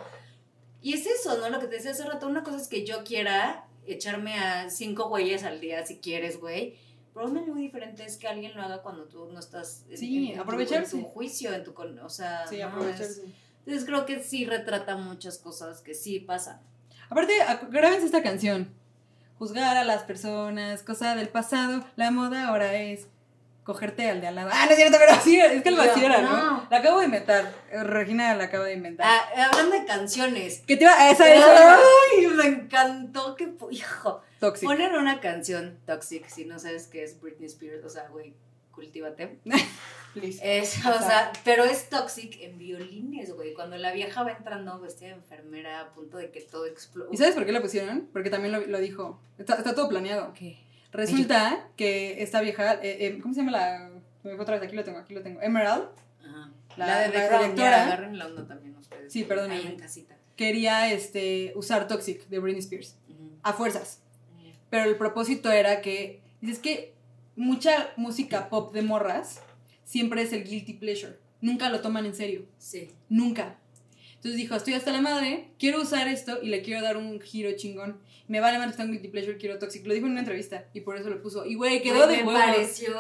Y es eso, ¿no? Lo que te decía hace rato, una cosa es que yo quiera echarme a cinco güeyes al día si quieres, güey. Pero una muy diferente es que alguien lo haga cuando tú no estás en, Sí, en- en tu- aprovecharse. en tu juicio, en tu, con- o sea, Sí, ¿no? aprovecharse. Es- entonces creo que sí retrata muchas cosas que sí pasan. Aparte, grábense esta canción. Juzgar a las personas, cosa del pasado. La moda ahora es cogerte al de al lado. Ah, no es cierto, pero sí, es que el vacío era, ¿no? no. La acabo de inventar. Eh, Regina la acaba de inventar. Ah, hablando de canciones. ¿Qué te iba? Esa es Ay, me encantó que, hijo, Toxic. Ponen una canción Toxic, si no sabes qué es Britney Spears, o sea, güey, cultívate. Es, o sea, pero es Toxic en violines, güey. Cuando la vieja va entrando vestida de enfermera a punto de que todo explote. ¿Y sabes por qué la pusieron? Porque también lo, lo dijo. Está, está todo planeado. ¿Qué? Resulta que esta vieja, eh, eh, ¿cómo se llama la? Otra vez, aquí lo tengo, aquí lo tengo. Emerald Ajá. La- La, de la directora- ya, agarren la onda también ustedes. Sí, en casita. quería este, usar Toxic de Britney Spears. A fuerzas. Pero el propósito era que, dices que mucha música pop de morras siempre es el guilty pleasure. Nunca lo toman en serio. Sí. Nunca. Entonces dijo, estoy hasta la madre, quiero usar esto y le quiero dar un giro chingón. Me vale más que está en Guilty Pleasure, quiero Toxic. Lo dijo en una entrevista y por eso lo puso. Y güey, quedó Güey, de Me huevos. pareció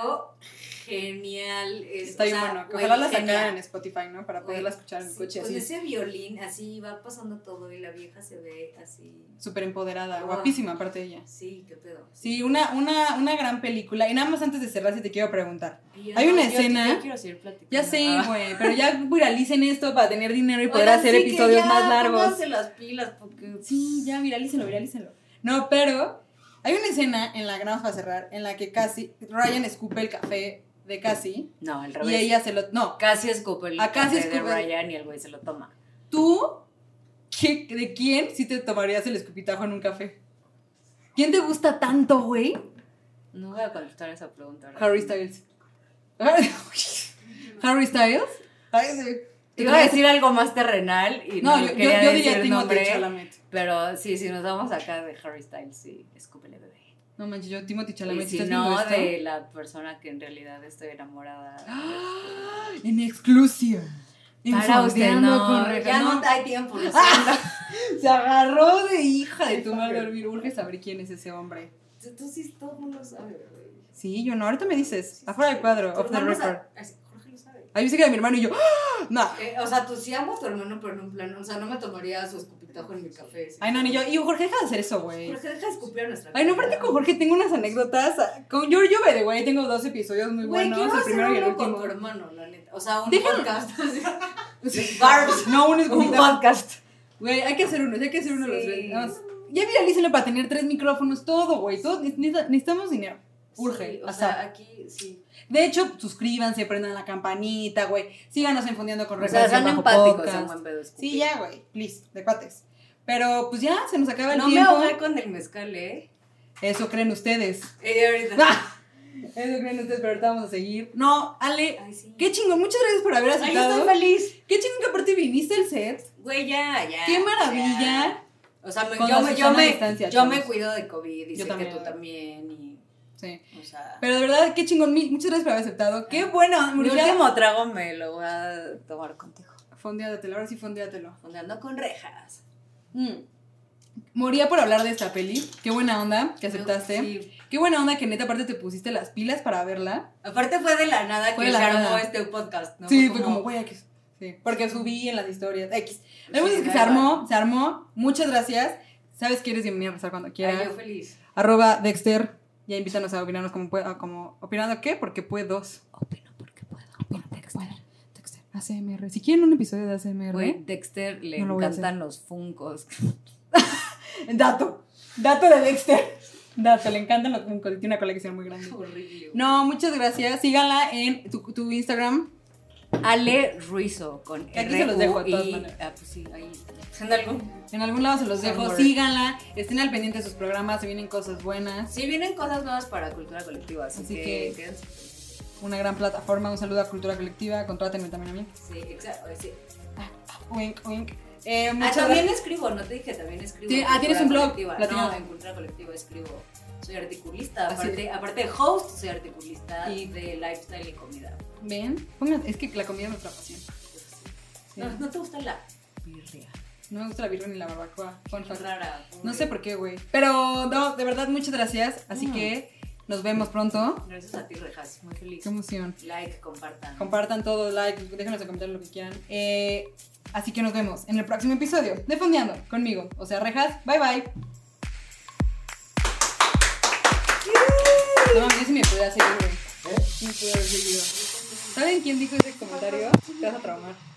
genial. Es, Está bien sea, bueno. Ojalá la sacaran en Spotify, ¿no? Para poderla escuchar en el sí, coche Con así. ese violín, así va pasando todo y la vieja se ve así. Súper empoderada, guapísima aparte de ella. Sí, qué pedo. Sí, una, una, una gran película. Y nada más antes de cerrar, si te quiero preguntar. Yo Hay una yo- escena- yo quiero seguir platicando. Ya sé, Ah. güey, pero ya viralicen esto para tener dinero y poder Oigan, hacer sí, episodios ya más largos. las pilas porque. Sí, ya, viralícenlo, viralícenlo. No, pero hay una escena en la que, nada para cerrar, en la que casi Ryan escupe el café de Cassie No, el y revés. ella se lo... No, Casi escupe el A café de escupe- Ryan y el güey se lo toma. tú, ¿qué- ¿de quién sí te tomarías el escupitajo en un café? ¿Quién te gusta tanto, güey? No voy a contestar esa pregunta. Harry Styles. Harry Styles. Sí. Te iba a decir algo más terrenal y No, no, yo, yo, quería yo decir diría Timothée Chalamet. Pero sí, si nos vamos acá de Harry Styles, sí, escúpele bebé. No manches, yo Timothy Y Chalamet. si ¿estás no, esto? de la persona que en realidad estoy enamorada. ¡Ah! En exclusiva. Para usted, no, con ya no, hay tiempo, lo. Se agarró de hija de tu madre dormir. Urge saber quién es ese hombre. Tú, sí, todo el mundo sabe. Sí, yo no. Ahorita me dices. Afuera del cuadro. Off the record. Jorge lo sabe. Ahí dice que era mi hermano y yo. ¡ah! No. Eh, o sea, tú sí amo a tu hermano, pero en un plan. O sea, no me tomaría su escupitajo en mi café. sí. Ay, no, ni yo. Y Jorge, deja de hacer eso, güey. Jorge, deja de escupir a nuestra Ay, no, aparte con Jorge tengo unas anécdotas. Con Giorgio de güey, tengo dos episodios muy Güey, buenos. El primero y el uno con último. tu hermano, la neta. O sea, un Déjalo. podcast. Barbs. No, un Un podcast. Güey, hay que hacer uno, hay que hacer uno los Sí. Nada más. Ya viralícenlo para tener tres micrófonos, todo, güey. Todo, necesita- necesitamos dinero. Urge. Sí, o o sea, sea, aquí sí. de hecho, suscríbanse, prendan la campanita, güey. Síganos enfundiendo con O sea, sean empáticos en buen pedo. escupir. Sí, ya, güey. Please, de cuates. Pero pues ya, se nos acaba el No me tiempo. ahogué con el mezcal, ¿eh? Eso creen ustedes. Eh, ahorita. ¡Ah! Eso creen ustedes, pero ahorita vamos a seguir. No, Ale, Ay, sí. qué chingón. Muchas gracias por haber Ay, aceptado. estoy feliz. Qué chingón que aparte viniste al set. Güey, ya, ya. Qué maravilla. ya. O sea, me- yo, la me, yo, me, yo me cuido de COVID y Yo sé también. que tú también. Sí. o sea, Pero de verdad, qué chingón. Muchas gracias por haber aceptado. Qué buena. mi último trago me lo voy a tomar contigo. Fondeatelo, ahora sí fondeatelo. Fondeando con rejas. Mm. Moría por hablar de esta peli. Qué buena onda que aceptaste. Sí. Qué buena onda que neta aparte te pusiste las pilas para verla. Aparte fue de la nada Fue que se armó este podcast, ¿no? sí, fue como, güey, X. Sí, porque subí en las historias. X. La cosa Sí, es que da se igual. armó, se armó. Muchas gracias. Sabes que eres bienvenida a pasar cuando Ay, quieras. yo feliz. Arroba Dexter. Ya invítanos a opinarnos como pueda, como opinando qué, porque puedo. Opino porque puedo. Opino puedo. Dexter, ACMR. Si quieren un episodio de ACMR. Güey, Dexter le No lo encantan los funcos. Dato. Dato de Dexter. Dato, le encantan los Funkos. Tiene una colección muy grande. Horrible. No, muchas gracias. Síganla en tu, tu Instagram. Ale Ruizo con Aquí se los dejo, de todas maneras. Ah, pues sí, ahí. En algún. En algún lado se los dejo. Síganla. Estén al pendiente de sus programas. Se vienen cosas buenas. Sí, vienen cosas nuevas para cultura colectiva, así, Así que, que-. Una gran plataforma. Un saludo a Cultura Colectiva. Contrátenme también a mí. Sí, exacto. Sí. Wink, wink. Eh, Ah, también escribo, no te dije, también escribo. Sí, ah, ¿tienes un blog? No, en Cultura Colectiva escribo. Soy articulista, aparte, aparte de host, soy articulista Y- de lifestyle y comida. Ven. Es que la comida es nuestra pasión. Sí. No, no te gusta la birria. No me gusta la birria ni la barbacoa. Fact. Rara. No sé por qué, güey. Pero no, de verdad, muchas gracias. Así Mm. que nos vemos pronto. Gracias a ti, Rejas. Muy feliz. Qué emoción. Like, compartan. Compartan todo, like, déjenos en comentarios lo que quieran. Eh, así que nos vemos en el próximo episodio de Fondeando conmigo. O sea, rejas, bye bye. No, yo sí me güey. ¿Eh? Pude haber seguido. ¿Saben quién dijo ese comentario? Te vas a traumar.